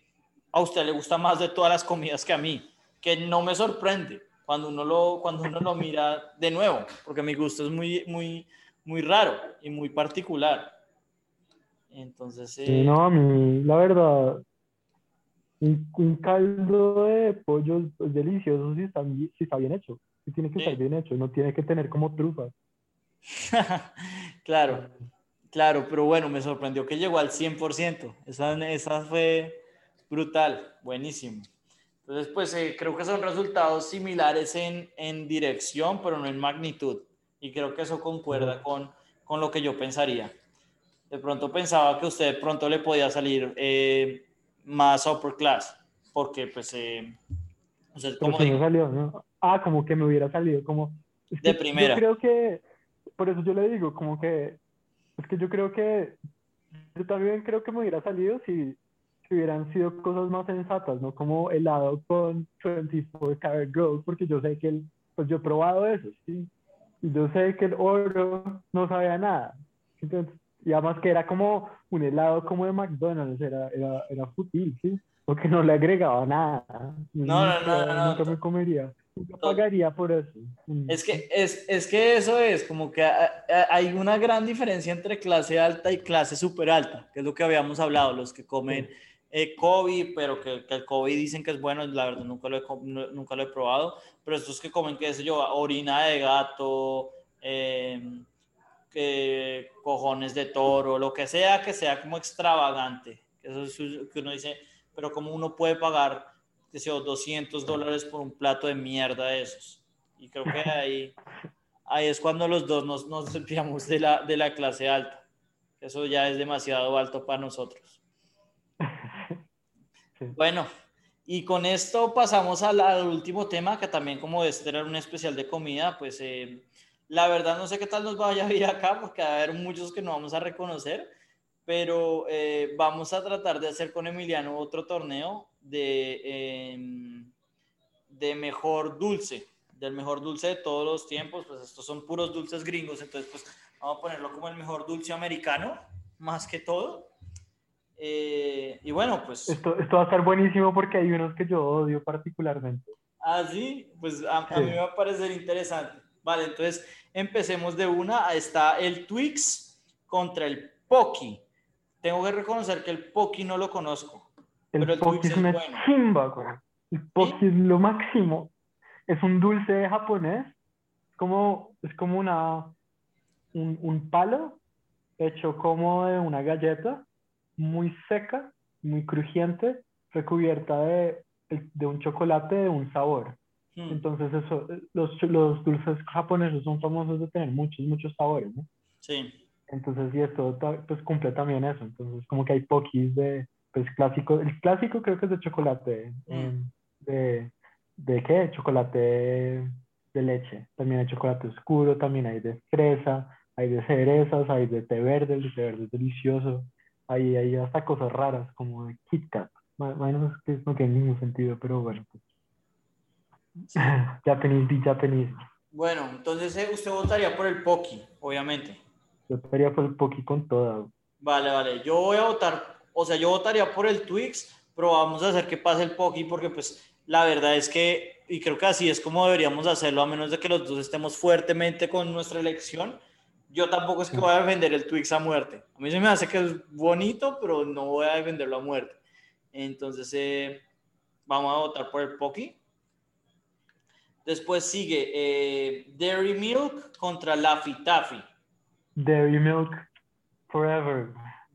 a usted le gusta más de todas las comidas que a mí, que no me sorprende cuando uno lo, cuando uno lo mira de nuevo, porque mi gusto es muy, muy, muy raro y muy particular. Entonces, eh, no, a mí, la verdad, un, un caldo de pollo es delicioso si está, bi- si está bien hecho. Sí tiene que Sí. estar bien hecho, no tiene que tener como trufas. claro, claro, pero bueno, me sorprendió que llegó al 100%. Esa, esa fue brutal, buenísimo. Entonces, pues eh, creo que son resultados similares en, en dirección, pero no en magnitud. Y creo que eso concuerda con, con lo que yo pensaría. De pronto pensaba que usted de pronto le podía salir eh, más upper class, porque pues, eh, usted, como digo, salió, ¿no? Ah, como que me hubiera salido, como... es De primera. Yo creo que, por eso yo le digo, como que, es que yo creo que, yo también creo que me hubiera salido si, hubieran sido cosas más sensatas, ¿no? Como helado con 24 karat gold, porque yo sé que el, pues yo he probado eso, ¿sí? Y yo sé que el oro no sabía nada. Entonces, y además que era como un helado como de McDonald's, era, era, era fútil, ¿sí? Porque no le agregaba nada. No, no, no, Nunca- no, no, Nunca to- me comería. Nunca pagaría por eso. Mm. Es que, es, es que eso es, como que hay una gran diferencia entre clase alta y clase super alta, que es lo que habíamos hablado, los que comen Sí. Eh, Kobe, pero que, que el Kobe dicen que es bueno, la verdad nunca lo he, nunca lo he probado, pero estos que comen, qué sé yo, orina de gato, eh, que cojones de toro, lo que sea, que sea como extravagante, eso es que uno dice, pero como uno puede pagar, qué sé yo, 200 dólares por un plato de mierda de esos. Y creo que ahí, ahí es cuando los dos nos, nos de la, de la clase alta. Eso ya es demasiado alto para nosotros. Bueno, y con esto pasamos al, último tema, que también como este era un especial de comida, pues eh, la verdad no sé qué tal nos vaya a ir acá, porque va a haber muchos que no vamos a reconocer, pero eh, vamos a tratar de hacer con Emiliano otro torneo de, eh, de mejor dulce, del mejor dulce de todos los tiempos, pues estos son puros dulces gringos, entonces pues vamos a ponerlo como el mejor dulce americano, más que todo. Eh, y bueno, pues... Esto, esto va a estar buenísimo porque hay unos que yo odio particularmente. Ah, sí, pues a, a Sí. mí me va a parecer interesante. Vale, entonces empecemos de una. Ahí Está el Twix contra el Pocky. Tengo que reconocer que el Pocky no lo conozco. El Pero el Pocky Twix es es una bueno. chimba, güey. El Pocky es lo máximo. Es un dulce japonés. Como, es como una, un, un palo hecho como de una galleta, muy seca, muy crujiente, recubierta de, de un chocolate de un sabor. Hmm, Entonces eso, los, los dulces japoneses son famosos de tener muchos, muchos sabores, ¿no? Sí, Entonces, y esto pues cumple también eso. Entonces, como que hay pokis de, pues clásico, el clásico creo que es de chocolate, Mm. de, ¿de qué? Chocolate de leche. También hay chocolate oscuro, también hay de fresa, hay de cerezas, hay de té verde, el té verde es delicioso. Hay, hay hasta cosas raras como de Kit Kat. Bueno, es que no tiene ningún sentido, pero bueno. pues. Japanese be Japanese. Bueno, entonces eh, usted votaría por el Poki, obviamente. Yo estaría por el Poki con toda. Vale, vale. Yo voy a votar, o sea, yo votaría por el Twix, pero vamos a hacer que pase el Poki porque pues la verdad es que, y creo que así es como deberíamos hacerlo, a menos de que los dos estemos fuertemente con nuestra elección. Yo tampoco es que voy a defender el Twix a muerte. A mí se me hace que es bonito, pero no voy a defenderlo a muerte. Entonces, eh, vamos a votar por el Poki. Después sigue eh, Dairy Milk contra Laffy Taffy. Dairy Milk Forever.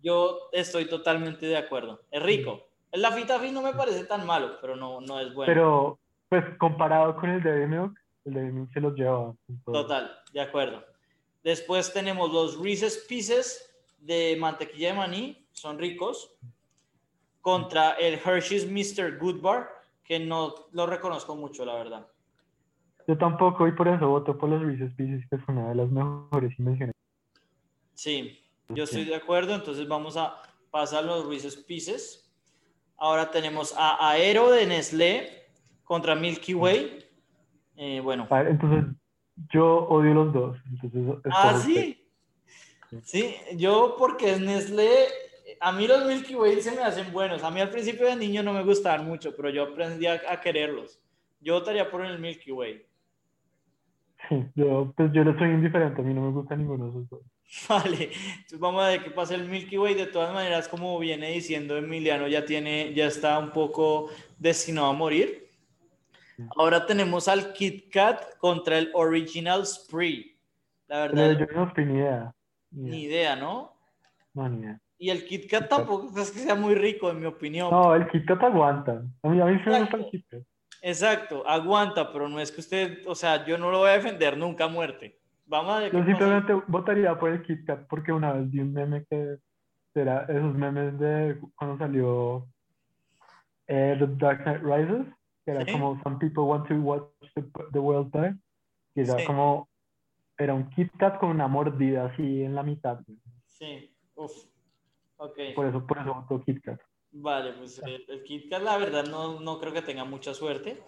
Yo estoy totalmente de acuerdo. Es rico. El Laffy Taffy no me parece tan malo, pero no, no es bueno. Pero, pues, comparado con el Dairy Milk, el Dairy Milk se los lleva. Total, de acuerdo. Después tenemos los Reese's Pieces de mantequilla de maní, son ricos, contra el Hershey's Mr. Goodbar, que no lo reconozco mucho, la verdad. Yo tampoco, y por eso voto por los Reese's Pieces, que es una de las mejores invenciones. Sí, yo estoy de acuerdo, entonces vamos a pasar los Reese's Pieces. Ahora tenemos a Aero de Nestlé contra Milky Way. Eh, bueno, A ver, entonces, yo odio los dos. Entonces, Ah, usted. sí. Sí, yo porque es Nestlé, a mí los Milky Way se me hacen buenos. A mí al principio de niño no me gustaban mucho, pero yo aprendí a, a quererlos. Yo votaría por el Milky Way. Sí, yo, pues yo le soy indiferente, a mí no me gusta ninguno de esos dos. Vale, entonces vamos a ver qué pasa el Milky Way. De todas maneras, como viene diciendo Emiliano, ya tiene, ya está un poco destinado a morir. Ahora tenemos al Kit Kat contra el Original Spree. La Pero verdad, yo no tengo ni idea. Ni idea. ¿no? No, ni idea. Y el Kit Kat tampoco es que sea muy rico, en mi opinión. No, el Kit Kat aguanta. A mí, a mí sí me gusta el. Kit Kat. Exacto, aguanta, pero no es que usted, o sea, yo no lo voy a defender nunca a muerte. Vamos a Yo pasa. simplemente votaría por el Kit Kat porque una vez vi un meme que era esos memes de cuando salió eh, The Dark Knight Rises, que era Sí. como Some people want to watch the, the world die, que era Sí. como, era un Kit Kat con una mordida así en la mitad. Sí, uff, ok. Por eso, por eso voto Kit Kat. Vale, pues el, el Kit Kat, la verdad, no, no creo que tenga mucha suerte.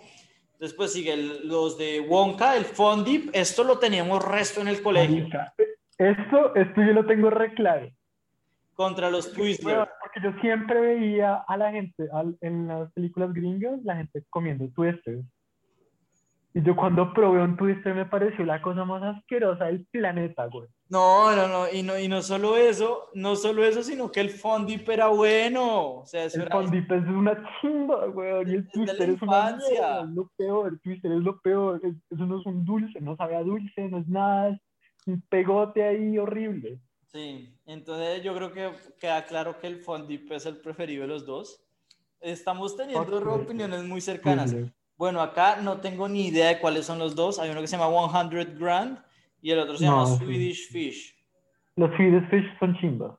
Después sigue el- los de Wonka, el Fondip. Esto lo teníamos resto en el colegio. Esto, esto yo lo tengo re claro. Contra los Twizzlers. Yo siempre veía a la gente al- en las películas gringas, la gente comiendo twisters. Y yo cuando probé un twister me pareció la cosa más asquerosa del planeta, güey. No, no, no. Y, no. y no solo eso, no solo eso, sino que el Fondip era bueno. O sea, eso El era... fondip es una chimba, güey. Y el twister es una infancia. mierda, es lo peor. El twister es lo peor. Es- Eso no es un dulce, no sabe a dulce, no es nada. Es un pegote ahí horrible. Sí, entonces yo creo que queda claro que el Fondip es el preferido de los dos. Estamos teniendo opiniones muy cercanas. Bueno, acá no tengo ni idea de cuáles son los dos. Hay uno que se llama 100 Grand y el otro se llama sí. Swedish Fish. Los Swedish Fish son chimbas.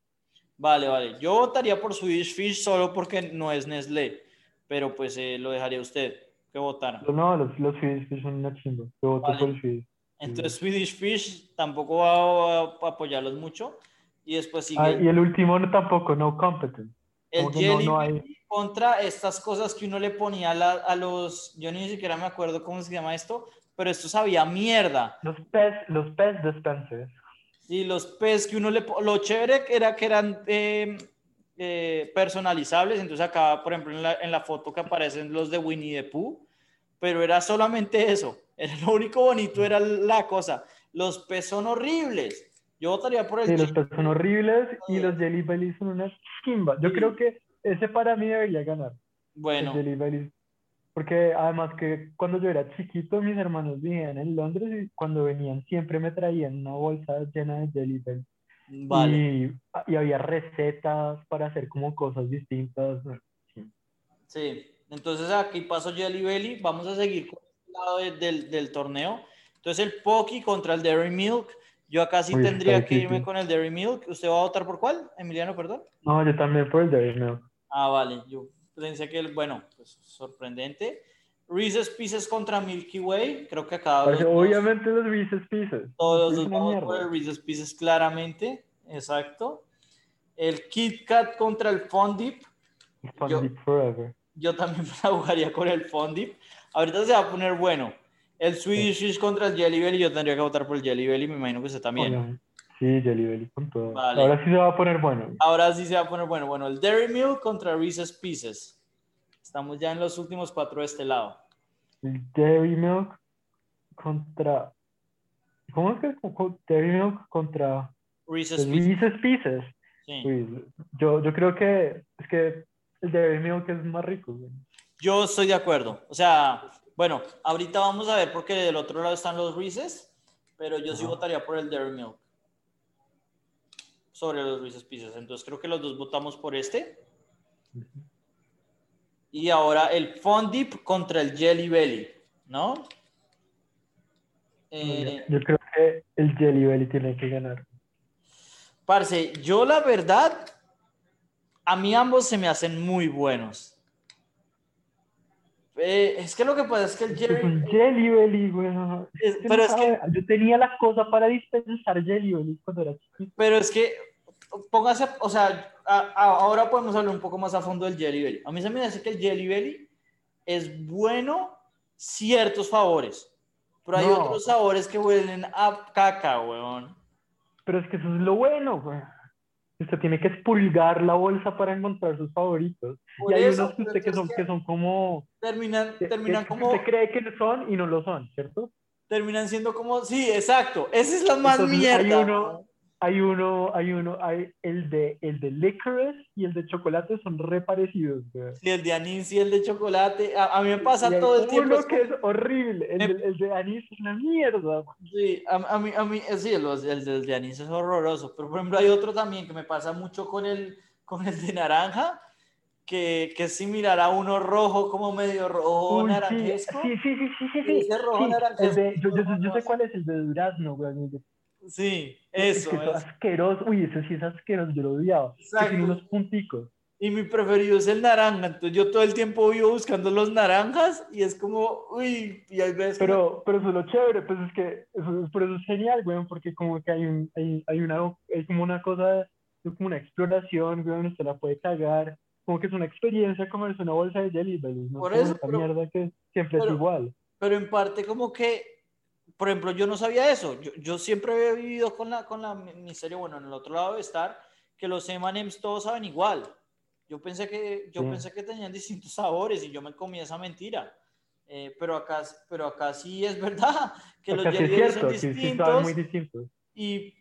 Vale, vale. Yo votaría por Swedish Fish solo porque no es Nestlé, pero pues eh, lo dejaría a usted que votara. No, los, los Swedish Fish son una chimba. Yo voto Vale. por el Swedish. Entonces Swedish Fish tampoco va a, apoyarlos mucho. Y después sigue Ah, y el último no, tampoco, no competent. el que no- Jelly no hay- contra estas cosas que uno le ponía a, la- a los... Yo ni siquiera me acuerdo cómo se llama esto, pero esto sabía mierda. Los pez, los pez dispensers. Y los pez que uno le... Lo chévere era que eran eh, eh, personalizables. Entonces acá, por ejemplo, en la, en la foto que aparecen los de Winnie the Pooh, pero era solamente eso. Era lo único bonito, era la cosa. Los pez son horribles. Yo votaría por el... Sí, los pez son horribles y los Jelly Bellies son una chimba. Yo Sí. creo que ese para mí debería ganar. Bueno, el Jelly Bellies. Porque además que cuando yo era chiquito, mis hermanos vivían en Londres y cuando venían siempre me traían una bolsa llena de Jelly Bellies. vale. Y, y había recetas para hacer como cosas distintas. Sí, entonces aquí paso Jelly Belly. Vamos a seguir con el lado de- del, del torneo. Entonces el Poki contra el Dairy Milk. Yo acá sí Uy, tendría que irme con el Dairy Milk. ¿Usted va a votar por cuál? Emiliano, perdón. No, yo también por el Dairy Milk. Ah, vale. Yo pensé que, el, bueno, pues sorprendente. Reese's Pieces contra Milky Way. Creo que acá Parce, los dos- Obviamente los Reese's Pieces. todos los vamos mierda. por el Reese's Pieces claramente. Exacto. El Kit Kat contra el Fondip. Fondip Forever. Yo también me la jugaría con el Fondip. ahorita se va a poner bueno. El Swedish Fish contra el Jelly Belly, yo tendría que votar por el Jelly Belly, me imagino que usted también. Sí, Jelly Belly con todo. Vale. Ahora sí se va a poner bueno. Ahora sí se va a poner bueno. Bueno, el Dairy Milk contra Reese's Pieces. Estamos ya en los últimos cuatro de este lado. El Dairy Milk contra. ¿Cómo es que? Dairy Milk contra Reese's Pieces. Reese's Pieces. sí. Uy, yo, yo creo que es que el Dairy Milk es más rico. güey. Yo estoy de acuerdo. O sea, bueno, ahorita vamos a ver porque del otro lado están los Reese's, pero yo sí Ajá. votaría por el Dairy Milk sobre los Reese's Pieces. Entonces creo que los dos votamos por este. Y ahora el Fun Dip contra el Jelly Belly, ¿no? Eh, Yo creo que el Jelly Belly tiene que ganar. Parce, yo la verdad, a mí ambos se me hacen muy buenos. Eh, es que lo que pasa es que el es Jelly, un Jelly Belly, güey. es- que pero no es que, Yo tenía la cosa para dispensar Jelly Belly cuando era chiquito. pero es que, póngase, o sea, a- a- ahora podemos hablar un poco más a fondo del Jelly Belly. A mí se me hace que el Jelly Belly es bueno ciertos favores, pero hay No. otros sabores que huelen a caca, weón. Pero es que eso es lo bueno, güey. Usted tiene que expulgar la bolsa para encontrar sus favoritos. Por y hay eso, unos que usted que son, que son como... Terminan, que- terminan que como... Usted cree que son y no lo son, ¿cierto? terminan siendo como, sí, exacto, esa es la más Entonces, mierda. Hay uno. Hay uno, hay uno, hay el de, el de licorice y el de chocolate son re parecidos, güey. Sí, el de anís y el de chocolate, a, a mí me pasa Y hay todo el tiempo. Uno que es horrible, el, el de anís es una mierda. Sí, a, a mí, a mí, eh, sí, los- el, del de anís es horroroso, pero por ejemplo hay otro también que me pasa mucho con el, con el de naranja, que, que es similar a uno rojo, como medio rojo Uy, naranjesco. sí, sí, sí, sí, sí, Sí, ese rojo sí, naranjesco el de- yo, yo- yo sé cuál es el de durazno, güey. Sí, Es eso que es es. asqueroso. Uy, ese sí es asqueroso, yo lo odiaba. Que Exacto. tiene unos punticos. Y mi preferido es el naranja, entonces yo todo el tiempo vivo buscando los naranjas y es como, uy, y hay veces que Pero, pero eso es lo chévere, pues es que eso, por eso es genial, güey, porque como que hay, un, hay, hay una, hay como una cosa, es como una exploración, güey, usted la puede cagar, como que es una experiencia comerse una bolsa de Jelly Belly, no Por eso, pero- mierda que siempre pero- es igual. pero en parte como que, por ejemplo, yo no sabía eso. Yo, yo siempre había vivido con la, con la miseria, bueno, en el otro lado de estar, que los M&M's todos saben igual. Yo pensé que, yo Sí. pensé que tenían distintos sabores y yo me comí esa mentira. Eh, pero, acá, pero acá sí es verdad que los sí Jelly son sí, sí distintos saben muy distintos. y,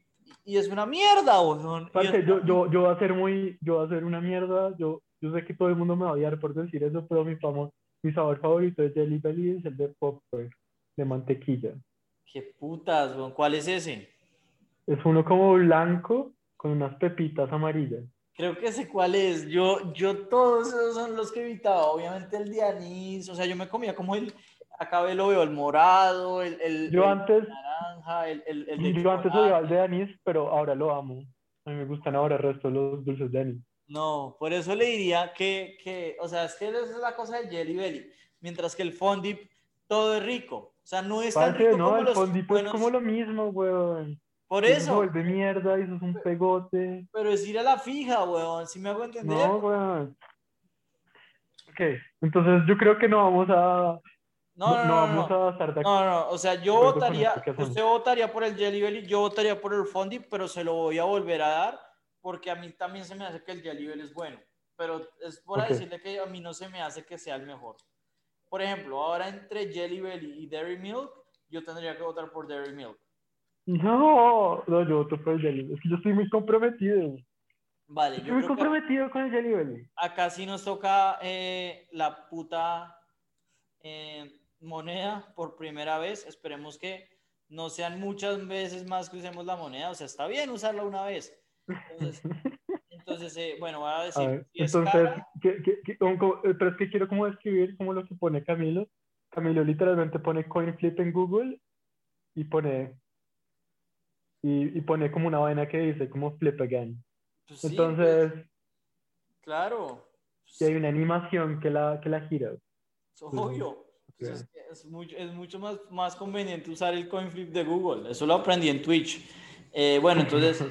y es una mierda, weón. Es- yo, yo, yo voy a ser muy, yo voy a ser una mierda, yo, yo sé que todo el mundo me va a odiar por decir eso, pero mi, famo- mi sabor favorito de Jelly Belly es el de popcorn, de mantequilla. Qué putas, weón. ¿Cuál es ese? Es uno como blanco con unas pepitas amarillas. Creo que sé cuál es. Yo, yo todos esos son los que evitaba. Obviamente el de anís. O sea, yo me comía como el. Acá lo veo, el morado, el, el, Yo el antes, naranja, el, el, el de yo antes chocolate. odiaba el de anís, pero ahora lo amo. A mí me gustan ahora el resto de los dulces de anís. No, por eso le diría que, que, o sea, es que esa es la cosa del Jelly Belly. Mientras que el Fondip, todo es rico. O sea, no es tan rico no, como el los buenos. es como lo mismo, weón. Por Eso se vuelve mierda y eso es un pegote. Pero es ir a la fija, weón. Si me hago entender. No, weón. Ok, entonces yo creo que no vamos a, no, no, no, no, vamos no. a estar de No, no, o sea, yo votaría, usted votaría por el Jelly Belly, yo votaría por el Fondi, pero se lo voy a volver a dar porque a mí también se me hace que el Jelly Belly es bueno, pero es por decirle que a mí no se me hace que sea el mejor. Por ejemplo, ahora entre Jelly Belly y Dairy Milk, yo tendría que votar por Dairy Milk. No, no, yo voto por el Jelly. Es que yo estoy muy comprometido. Vale, Estoy yo muy creo que comprometido con el Jelly Belly. acá sí nos toca eh, la puta eh, moneda por primera vez. Esperemos que no sean muchas veces más que usemos la moneda. O sea, está bien usarla una vez. Entonces, entonces eh, bueno, voy a A decir, ver, si es entonces, cara, ¿qué- qué- qué- como- como- eh, pero es que quiero como describir como lo que pone Camilo. Camilo literalmente pone coin flip en Google y pone y, y pone como una vaina que dice como flip again. pues sí, Entonces, pues, claro, y hay una animación que la, que la gira. es obvio. Pues Ok. es, es mucho, es mucho más, más conveniente usar el coin flip de Google. Eso lo aprendí en Twitch. Eh, bueno, entonces.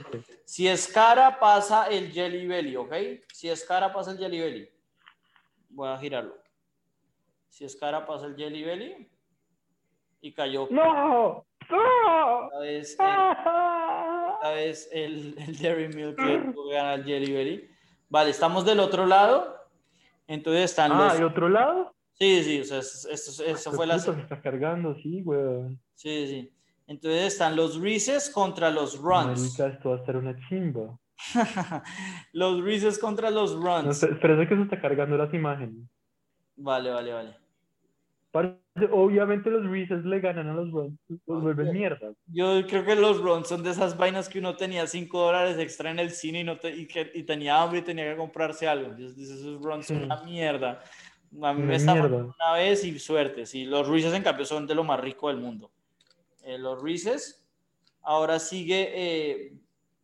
Si es cara, pasa el Jelly Belly, ¿ok? Si es cara, pasa el Jelly Belly. Voy a girarlo. Si es cara, pasa el Jelly Belly. Y cayó. ¡No! ¡No! Esta vez, el, esta vez el, el Dairy Milk ganar el Jelly Belly. Vale, estamos del otro lado. Entonces están Ah, los. ¿y otro lado? Sí, sí, o sea, eso fue la. Se está cargando, sí, weón. Sí, sí. Entonces están los Reese's contra los Runs. Marica, esto va a ser una chimba. los Reese's contra los No, Runs. espera, espera, que se está cargando las imágenes. Vale, vale, vale. Obviamente los Reese's le ganan a los Runs, los vuelven mierda. Yo creo que los Runs son de esas vainas que uno tenía 5 dólares extra en el cine y, no te- y, que, y tenía hambre y tenía que comprarse algo. Esos Runs son una mierda. A mí Una me estafaron una vez y suerte. Sí, los Reese's en cambio son de lo más rico del mundo. Eh, los Reese's. Ahora sigue eh,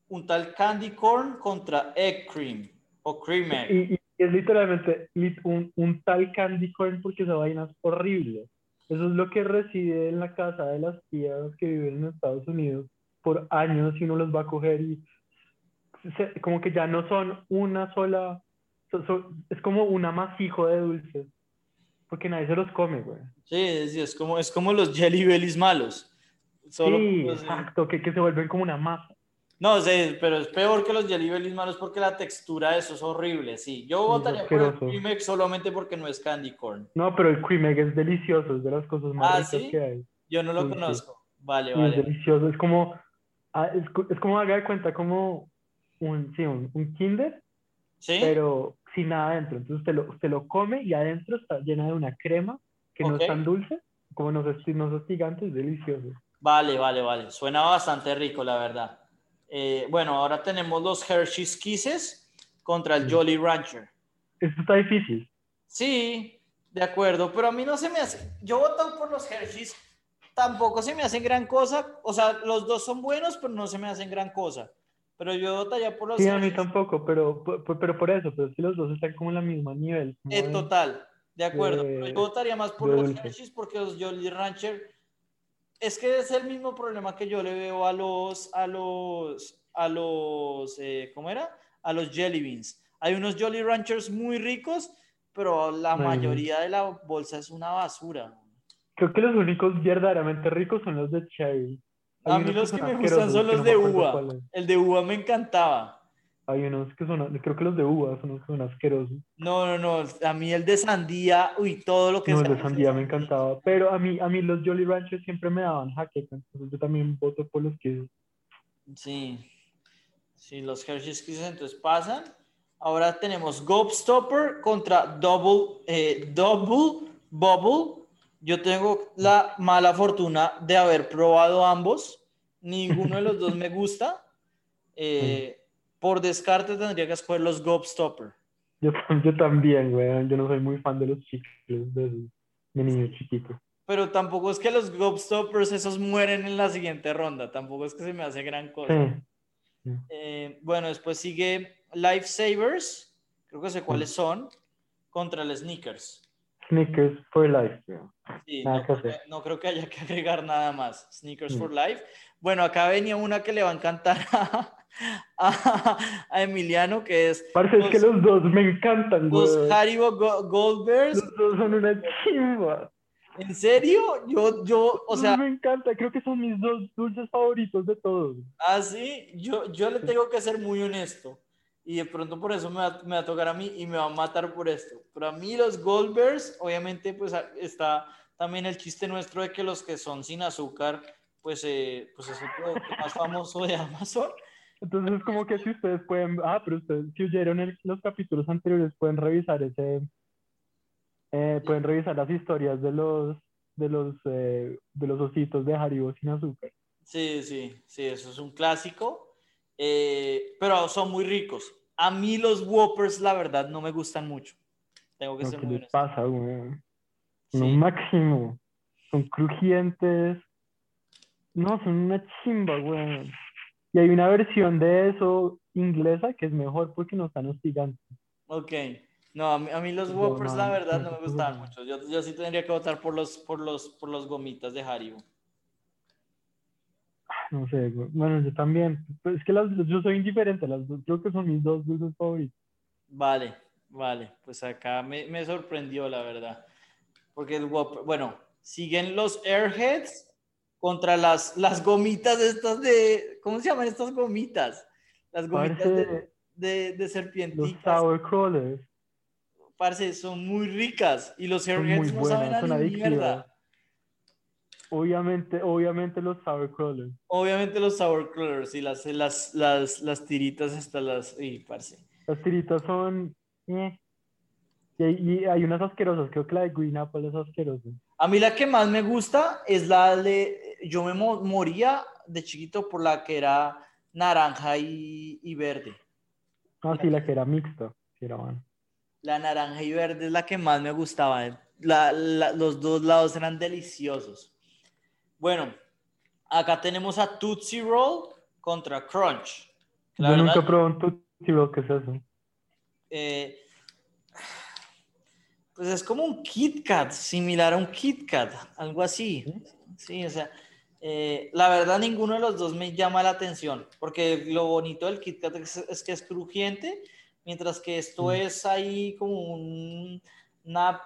un tal Candy Corn contra Egg Cream o Cream Egg. Y, y es literalmente lit- un, un tal candy corn porque esa vaina es horrible. Eso es lo que reside en la casa de las tías que viven en Estados Unidos por años y uno los va a coger y se- como que ya no son una sola, so- so- es como un amasijo de dulces porque nadie se los come, güey. Sí, sí, es como, es como los Jelly Bellies malos. Solo Sí, exacto, que, que se vuelven como una masa. No sé, pero es peor que los Jelly Bellies malos porque la textura de eso es horrible. Sí, yo votaría por el. Cream Egg solamente porque no es candy corn. No, pero el cream egg es delicioso, es de las cosas más Ah, ricas ¿sí? que hay. Yo no lo Sí, conozco. Vale, Y es vale. delicioso, es como, ah, es, es como haga de cuenta como un, sí, un, un kinder, ¿Sí? pero sin nada adentro. Entonces usted lo, usted lo come y adentro está llena de una crema que no es tan dulce, como no es, no es gigante, es delicioso. Vale, vale, vale. Suena bastante rico, la verdad. Eh, bueno, ahora tenemos los Hershey's Kisses contra el. Jolly Rancher. Esto está difícil. Sí, de acuerdo, pero a mí no se me hace. Yo voto por los Hershey's, tampoco se me hacen gran cosa. O sea, los dos son buenos, pero no se me hacen gran cosa. Pero yo votaría por los Sí, a mí Hershey's. tampoco, pero, pero, pero por eso, pero que los dos están como en el mismo nivel. de- total, de acuerdo. de- pero yo votaría más por los. Hershey's porque los Jolly Rancher. Es que es el mismo problema que yo le veo a los, a los, a los, eh, ¿cómo era? A los Jelly Beans. Hay unos Jolly Ranchers muy ricos, pero la Ay, mayoría de la bolsa es una basura. Creo que los únicos verdaderamente ricos son los de cherry. Hay A mí los que me gustan son los de uva. El de uva me encantaba. Hay unos que son, creo que los de uva son que son asquerosos. No, no, no. A mí el de sandía, uy, todo lo que No, el sea de sandía me encantaba. Pero a mí, a mí los Jolly Ranchers siempre me daban jaqueca. Entonces yo también voto por los que... Sí. Sí, los Hershey's Kisses entonces pasan. Ahora tenemos Gobstopper contra Double, eh, Double Bubble. Yo tengo la mala fortuna de haber probado ambos. Ninguno de los dos me gusta. Eh, por descarte tendría que escoger los Gobstopper. Yo, yo también, güey. Yo no soy muy fan de los chicles de, de niños chiquitos. Pero tampoco es que los Gobstoppers esos mueren en la siguiente ronda. Tampoco es que se me hace gran cosa. Sí. Eh, bueno, después sigue Lifesavers, creo que sé cuáles son, contra el Sneakers. Sneakers for life. Sí, no, no creo que haya que agregar nada más. Sneakers for Life. Bueno, acá venía una que le va a encantar a, a- a Emiliano, que es Parce, es que Los- los dos me encantan, güey. los Haribo Go- Gold Bears. Los dos son una chimba. ¿En serio? Yo, yo, o sea, me encanta. Creo que son mis dos dulces favoritos de todos. así, yo, yo le tengo que ser muy honesto. Y de pronto por eso me va, me va a tocar a mí y me va a matar por esto. Pero a mí los Gold Bears, obviamente, pues a- está también el chiste nuestro de que los que son sin azúcar, pues, eh, pues es el producto más famoso de Amazon. Entonces es como que si ustedes pueden, ah, pero ustedes si oyeron el- los capítulos anteriores pueden revisar ese, eh, pueden revisar las historias de los, de los, eh, de los ositos de Haribo sin azúcar. Sí, sí, sí, eso es un clásico. Eh, pero son muy ricos. A mí los Whoppers, la verdad, no me gustan mucho. Tengo que Lo ser muy les pasa, güey. Sí. Máximo. Son crujientes. No, son una chimba, güey. Y hay una versión de eso inglesa que es mejor porque no están hostigantes. Ok. No, a mí, a mí los No, Whoppers, no, la verdad, no, me gustaban mucho. Yo, yo sí tendría que votar por los, por los, por los gomitas de Haribo. No sé. Bueno, yo también. Pues es que las, yo soy indiferente. Las dos, creo que son mis dos dulces favoritos. Vale, vale. Pues acá me, me sorprendió, la verdad. Porque el Whopper, bueno, siguen los Airheads contra las, las gomitas estas de, ¿cómo se llaman estas gomitas? Las gomitas de, de, de los serpientitas. sour crawlers. Parce, son muy ricas y los Airheads no saben a son ni mierda. Obviamente, obviamente los sour crawlers. Obviamente los sour crawlers y las, las, las, las tiritas hasta las... Y, parce. Las tiritas son... eh. Y, y hay unas asquerosas, creo que la de Green Apple es asquerosa. A mí la que más me gusta es la de... Yo me mo- moría de chiquito por la que era naranja y, y verde. Ah, sí, la que era mixta. Sí, era buena. La naranja y verde es la que más me gustaba. La- la- los dos lados eran deliciosos. Bueno, acá tenemos a Tootsie Roll contra Crunch. La Yo verdad, nunca probé un Tootsie Roll, ¿qué es eso? eh, pues es como un Kit Kat, similar a un Kit Kat, algo así. Sí, o sea, eh, la verdad ninguno de los dos me llama la atención, porque lo bonito del Kit Kat es, es que es crujiente, mientras que esto Mm. es ahí como un- una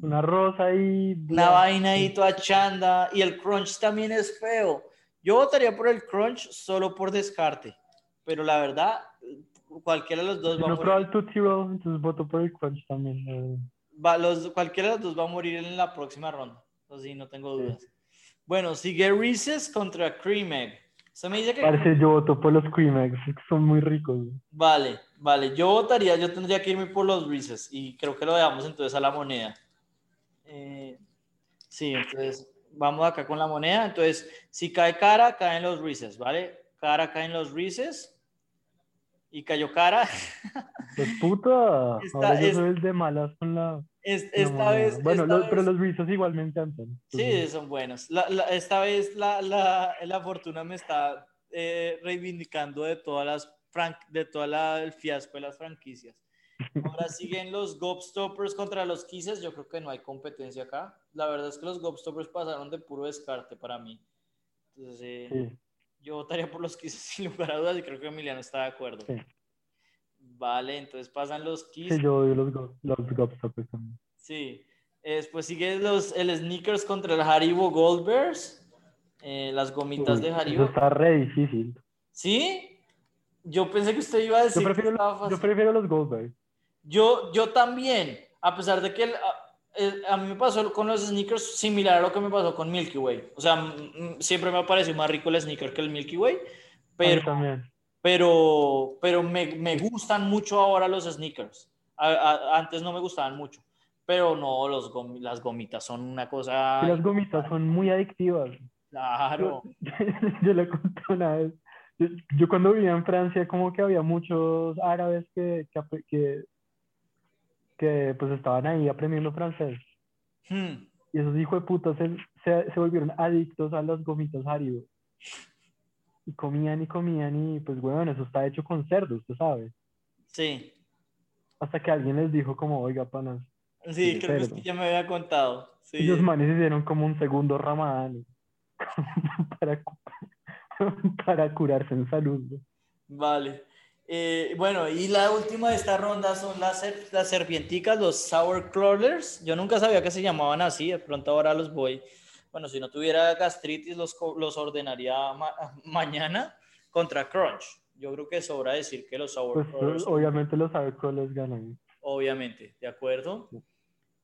Una rosa y... una vaina ahí toda chanda y el crunch también es feo. Yo votaría por el crunch solo por descarte, pero la verdad, cualquiera de los dos va a no morir. probé el Tootsie Roll, entonces voto por el Crunch también. Va- los, cualquiera de los dos va a morir en la próxima ronda. Eso sí, no tengo dudas. Bueno, sigue Reese's contra Cream Egg. Me dice que... Parece yo voto por los Cream Eggs, que son muy ricos. Vale, vale. Yo votaría, yo tendría que irme por los Reese's y creo que lo dejamos entonces a la moneda. Eh, sí, entonces vamos acá con la moneda. Entonces, si cae cara, caen los Reese's, ¿vale? Cara caen los Reese's. Y cayó cara. Pues puta, Esta ahora yo es- soy el de malas con la... Es- esta moneda. vez. Bueno, esta los- pero vez- los Reese's igual me encantan. Sí, entonces, son buenos. La- la- esta vez la, la, la fortuna me está eh, reivindicando de todas las fran- de toda la, el fiasco de las franquicias. Ahora siguen los Gobstoppers contra los Kisses. Yo creo que no hay competencia acá. La verdad es que los Gobstoppers pasaron de puro descarte para mí. Entonces, eh, sí, yo votaría por los Kisses sin lugar a dudas y creo que Emiliano está de acuerdo. Sí. Vale, entonces pasan los sí, Kisses. yo odio los, los Gobstoppers también. Sí. Eh, Después sigue los, el Sneakers contra el Haribo Gold Bears. Eh, las gomitas Uy, de Eso Haribo. está re difícil. ¿Sí? Yo pensé que usted iba a Yo decir que prefiero, estaba yo fácil. prefiero los Goldberg. Yo, yo también, a pesar de que el- a, el- a mí me pasó con los sneakers similar a lo que me pasó con Milky Way. O sea, siempre me ha parecido más rico el sneaker que el Milky Way, pero, también. Pero, pero me, me gustan mucho ahora los sneakers. A- a- antes no me gustaban mucho, pero no, los las gomitas son una cosa... Las gomitas son muy adictivas. Claro. Yo, yo le conté una vez. Yo, yo cuando vivía en Francia, como que había muchos árabes que, que, que, pues estaban ahí aprendiendo francés. Hmm, Y esos hijos de putas se, se, se volvieron adictos a las gomitas Haribo. Y comían y comían y pues bueno, eso está hecho con cerdo, usted sabe. Sí, Hasta que alguien les dijo como, oiga, panas. sí, creo que cerdo. sí, ya me había contado. Sí. Y los manes hicieron como un segundo ramadán para, para curarse en salud. ¿no? Vale. Eh, bueno, y la última de esta ronda son las, las serpienticas, los sour crawlers. Yo nunca sabía que se llamaban así, de pronto ahora los voy. Bueno, si no tuviera gastritis, los, los ordenaría ma- mañana contra Crunch. Yo creo que sobra decir que los sour Pues crawlers, son- obviamente los les ganan. obviamente, ¿de acuerdo?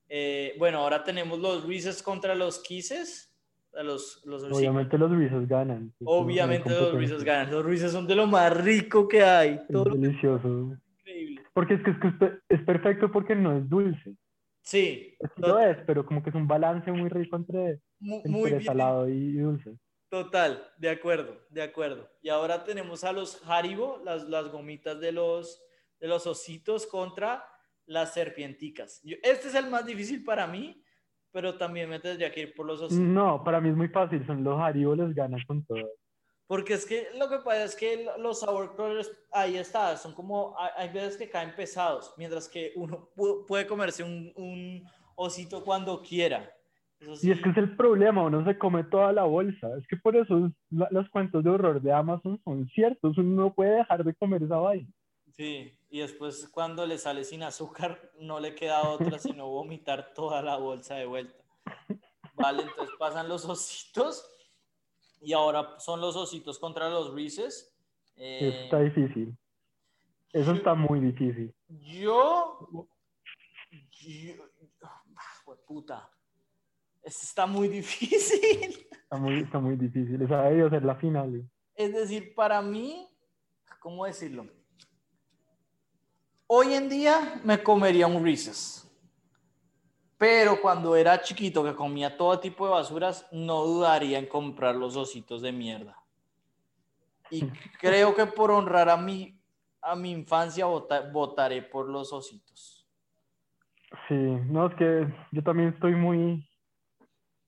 Eh, bueno, ahora tenemos los Reese's contra los Kisses. Los, los Obviamente los Reese's ganan. pues, obviamente los. Reese's ganan. Los Reese's son de lo más rico que hay. Es Todo lo delicioso. increíble. Porque es que, es que es es perfecto porque no es dulce. Sí, Sí lo es, pero como que es un balance muy rico entre, muy salado y dulce. Total, de acuerdo, de acuerdo. Y ahora tenemos a los Haribo, las, las gomitas de los, de los ositos contra las serpienticas. Yo- este es el más difícil para mí, pero también me tendría que ir por los ositos. No, para mí es muy fácil. Son los Haribo les ganan con todo. Porque es que lo que pasa es que lo- los sour crawlers, ahí está, son como, hay, veces que caen pesados, mientras que uno pu- puede comerse un, un osito cuando quiera. Sí, Y es que es el problema, uno se come toda la bolsa. Es que por eso la- los cuentos de horror de Amazon son ciertos. Uno no puede dejar de comer esa vaina. sí, y después cuando le sale sin azúcar no le queda otra sino vomitar toda la bolsa de vuelta. Vale, entonces pasan los ositos y ahora son los ositos contra los Reese's. Eh, está difícil. Eso está muy difícil. yo, yo, ah, puta, esto está muy difícil. Está muy, está muy difícil. Esa debió ser la final. Es decir, para mí, ¿cómo decirlo? Hoy en día me comería un Reese's. Pero cuando era chiquito que comía todo tipo de basuras, no dudaría en comprar los ositos de mierda. Y creo que por honrar a mi, a mi infancia vota- votaré por los ositos. Sí, no, es que yo también estoy muy...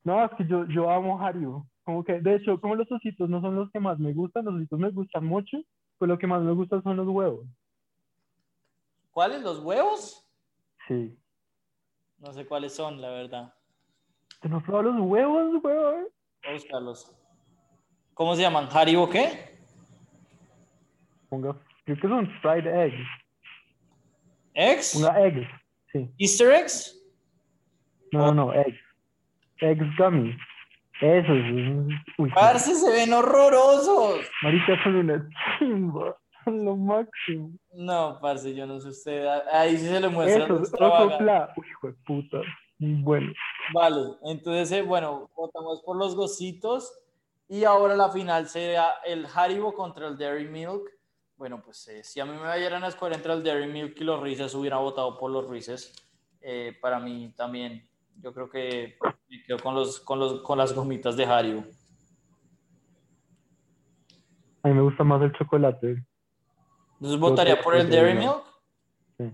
No, es que yo, yo amo Haribo. Como que, de hecho, como los ositos no son los que más me gustan, los ositos me gustan mucho, pues lo que más me gusta son los huevos. ¿Cuáles? ¿Los huevos? Sí. No sé cuáles son, la verdad. ¿Te no probado los huevos, huevón? Voy a buscarlos. ¿Cómo se llaman? ¿Haribo qué? Ponga, creo que son fried eggs. ¿Eggs? Ponga eggs. Sí. ¿Easter eggs? No, no, no, eggs. Eggs gummy. Eso es. Uy, Parce, se ven horrorosos. marica, son una chimba. Son lo máximo. No, parce, yo no sé usted. Ahí sí se le muestra Eso. Ocopla. Uy, hijo de puta. Bueno. Vale, entonces, eh, bueno, votamos por los gocitos. Y ahora la final será el Haribo contra el Dairy Milk. Bueno, pues eh, si a mí me vayan a escoger entre el Dairy Milk y los Reese's, hubiera votado por los Reese's. Eh, para mí también, yo creo que me quedo con, los, con, los, con las gomitas de Haribo. A mí me gusta más el chocolate. Entonces votaría por el Dairy Milk. Sí.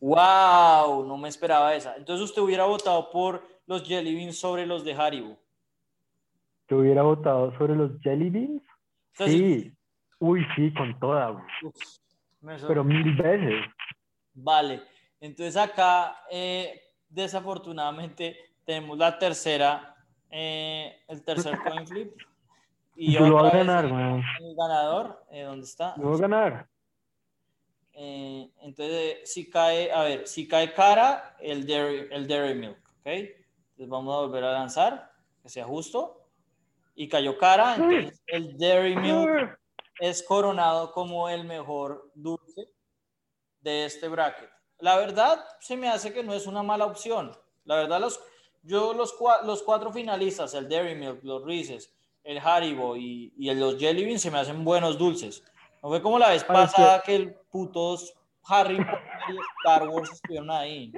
Wow, no me esperaba esa. Entonces usted hubiera votado por los Jelly Beans sobre los de Haribo. Yo hubiera votado sobre los jelly beans. Entonces, Sí. Uy, sí, con toda. uf, Pero mil veces. Vale, entonces acá eh, desafortunadamente tenemos la tercera, eh, el tercer coin flip. Y Yo lo a ganar, man. El ganador, eh, ¿dónde está? Yo voy a ganar. Eh, entonces, si cae, a ver, si cae cara, el Dairy, el dairy Milk, ¿ok? Entonces vamos a volver a lanzar, que sea justo. Y cayó cara, entonces el Dairy Milk es coronado como el mejor dulce de este bracket. La verdad, se me hace que no es una mala opción. La verdad, los, yo los, los cuatro finalistas, el Dairy Milk, los Reese's, el Haribo y, y los Jelly Beans, se me hacen buenos dulces. No fue como la vez pasada que el putos Harry Potter y Star Wars estuvieron ahí.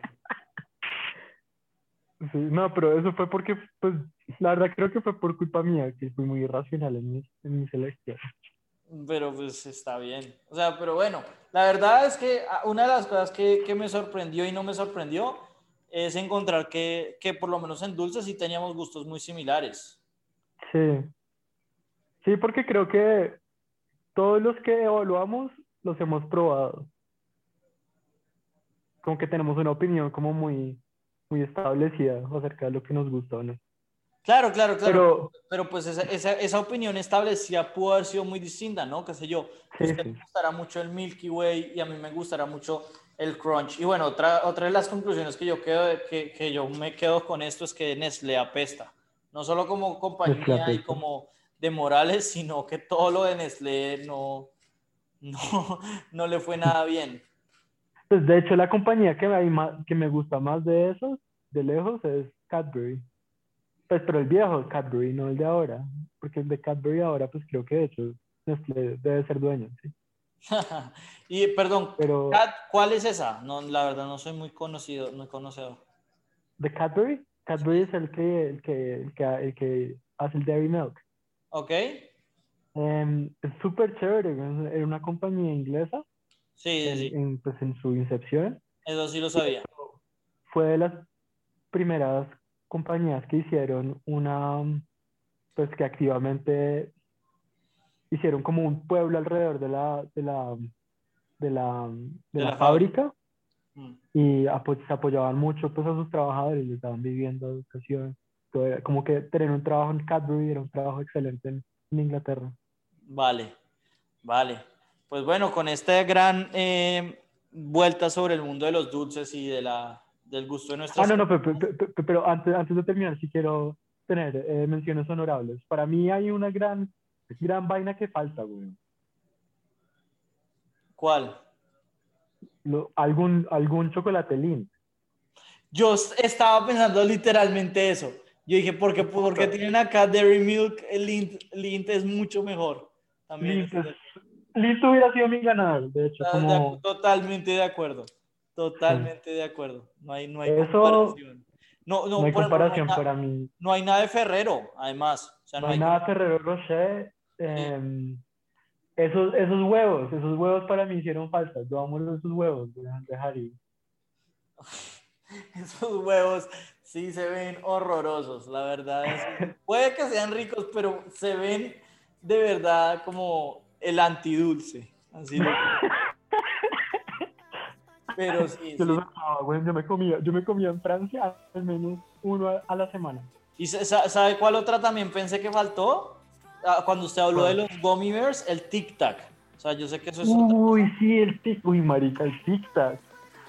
Sí, no, pero eso fue porque, pues, la verdad creo que fue por culpa mía, que fui muy irracional en mi, en mi selección. Pero pues está bien. O sea, pero bueno, la verdad es que ah, una de las cosas que, que me sorprendió y no me sorprendió es encontrar que, que por lo menos en dulces sí teníamos gustos muy similares. Sí. Sí, porque creo que todos los que evaluamos los hemos probado. Como que tenemos una opinión como muy, muy establecida acerca de lo que nos gusta o no. Claro, claro, claro. Pero, Pero, pues esa, esa, esa opinión establecida pudo haber sido muy distinta, ¿no? Qué sé yo. Sí, usted sí. le gustará mucho el Milky Way y a mí me gustará mucho el Crunch. Y bueno, otra, otra de las conclusiones que yo, quedo, que, que yo me quedo con esto es que Nestlé apesta. No solo como compañía y como de Morales, sino que todo lo de Nestlé no, no, no le fue nada bien. pues de hecho la compañía que, ma- que me gusta más de esos, de lejos, es Cadbury. Pues pero el viejo Cadbury, no el de ahora. Porque el de Cadbury ahora, pues creo que de hecho Nestlé debe ser dueño, ¿sí? y perdón, Pero ¿cuál es esa? No, la verdad no soy muy conocido, muy conocedor. de Cadbury, Cadbury es el que, el que, el que, el que hace el Dairy Milk. ¿Ok? Em, es súper chévere, era una compañía inglesa Sí, sí, en, sí. en, pues, en su incepción. Eso sí lo sabía. Fue de las primeras compañías que hicieron una, pues que activamente hicieron como un pueblo alrededor de la, de la, de la, de De la la fábrica Mm. y apo- se apoyaban mucho pues a sus trabajadores, les daban vivienda, educación, era- como que tener un trabajo en Cadbury era un trabajo excelente en, en Inglaterra. Vale, vale. pues bueno, con esta gran eh, vuelta sobre el mundo de los dulces y de la, del gusto de Ah, nuestras... no, no, pero, pero- pero- antes, antes de terminar, sí quiero tener eh, menciones honorables. Para mí hay una gran, gran vaina que falta, güey. ¿Cuál? Lo- algún, algún chocolate Lindt. Yo estaba pensando literalmente eso. Yo dije, ¿por qué, por qué tienen acá Dairy Milk? El Lindt, Lindt es mucho mejor. También. Lindt, es- Lindt hubiera sido mi ganador, de hecho, Ah, de- como... totalmente de acuerdo. Totalmente de acuerdo. No hay, no hay Eso- comparación. No, no, No hay ejemplo, comparación no hay, para mí. no hay nada de Ferrero, además. O sea, No hay nada Ferrero Rocher. eh, esos, esos huevos, esos huevos para mí hicieron falta. Yo amo esos huevos de, de Harry. Esos huevos sí se ven horrorosos, la verdad. es- puede que sean ricos, pero se ven de verdad como el antidulce. Así lo- Pero sí, Yo, sí. los amaba, güey. yo me comía, yo me comía en Francia al menos uno a, a la semana. ¿Y sa- sa- sabe cuál otra también pensé que faltó? Ah, Cuando usted habló de los gummy bears, el tic tac. O sea, yo sé que eso es otra Uy, sí, el tic, uy, marica, el tic tac.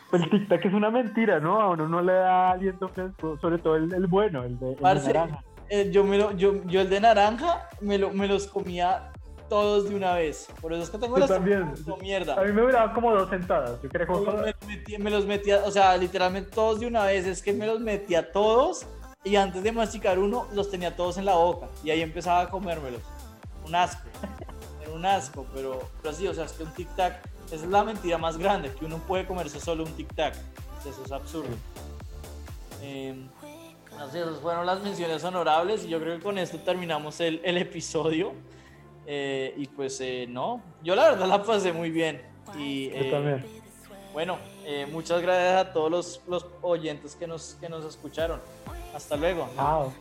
Pues el tic tac es una mentira, ¿no? A uno no le da aliento fresco, sobre todo el, el bueno, el de, el de Parce, naranja. eh, yo, me lo- yo, yo el de naranja me, lo, me los comía todos de una vez. Por eso es que tengo Yo las también. como mierda. A mí me duraban como dos sentadas, yo creo Me los, que me- metía, me los metía, o sea, literalmente todos de una vez. Es que me los metía todos y antes de masticar uno, los tenía todos en la boca. Y ahí empezaba a comérmelos. Un asco. Era un asco, pero, pero sí, o sea, es que un tic-tac es la mentira más grande, que uno puede comerse solo un tic-tac. Eso es absurdo. Eh, no sé, esas fueron las menciones honorables y yo creo que con esto terminamos el, el episodio. Eh, y pues eh, no, yo la verdad la pasé muy bien. Y, yo eh, también. bueno, eh, muchas gracias a todos los, los oyentes que nos, que nos escucharon. Hasta luego. Chao.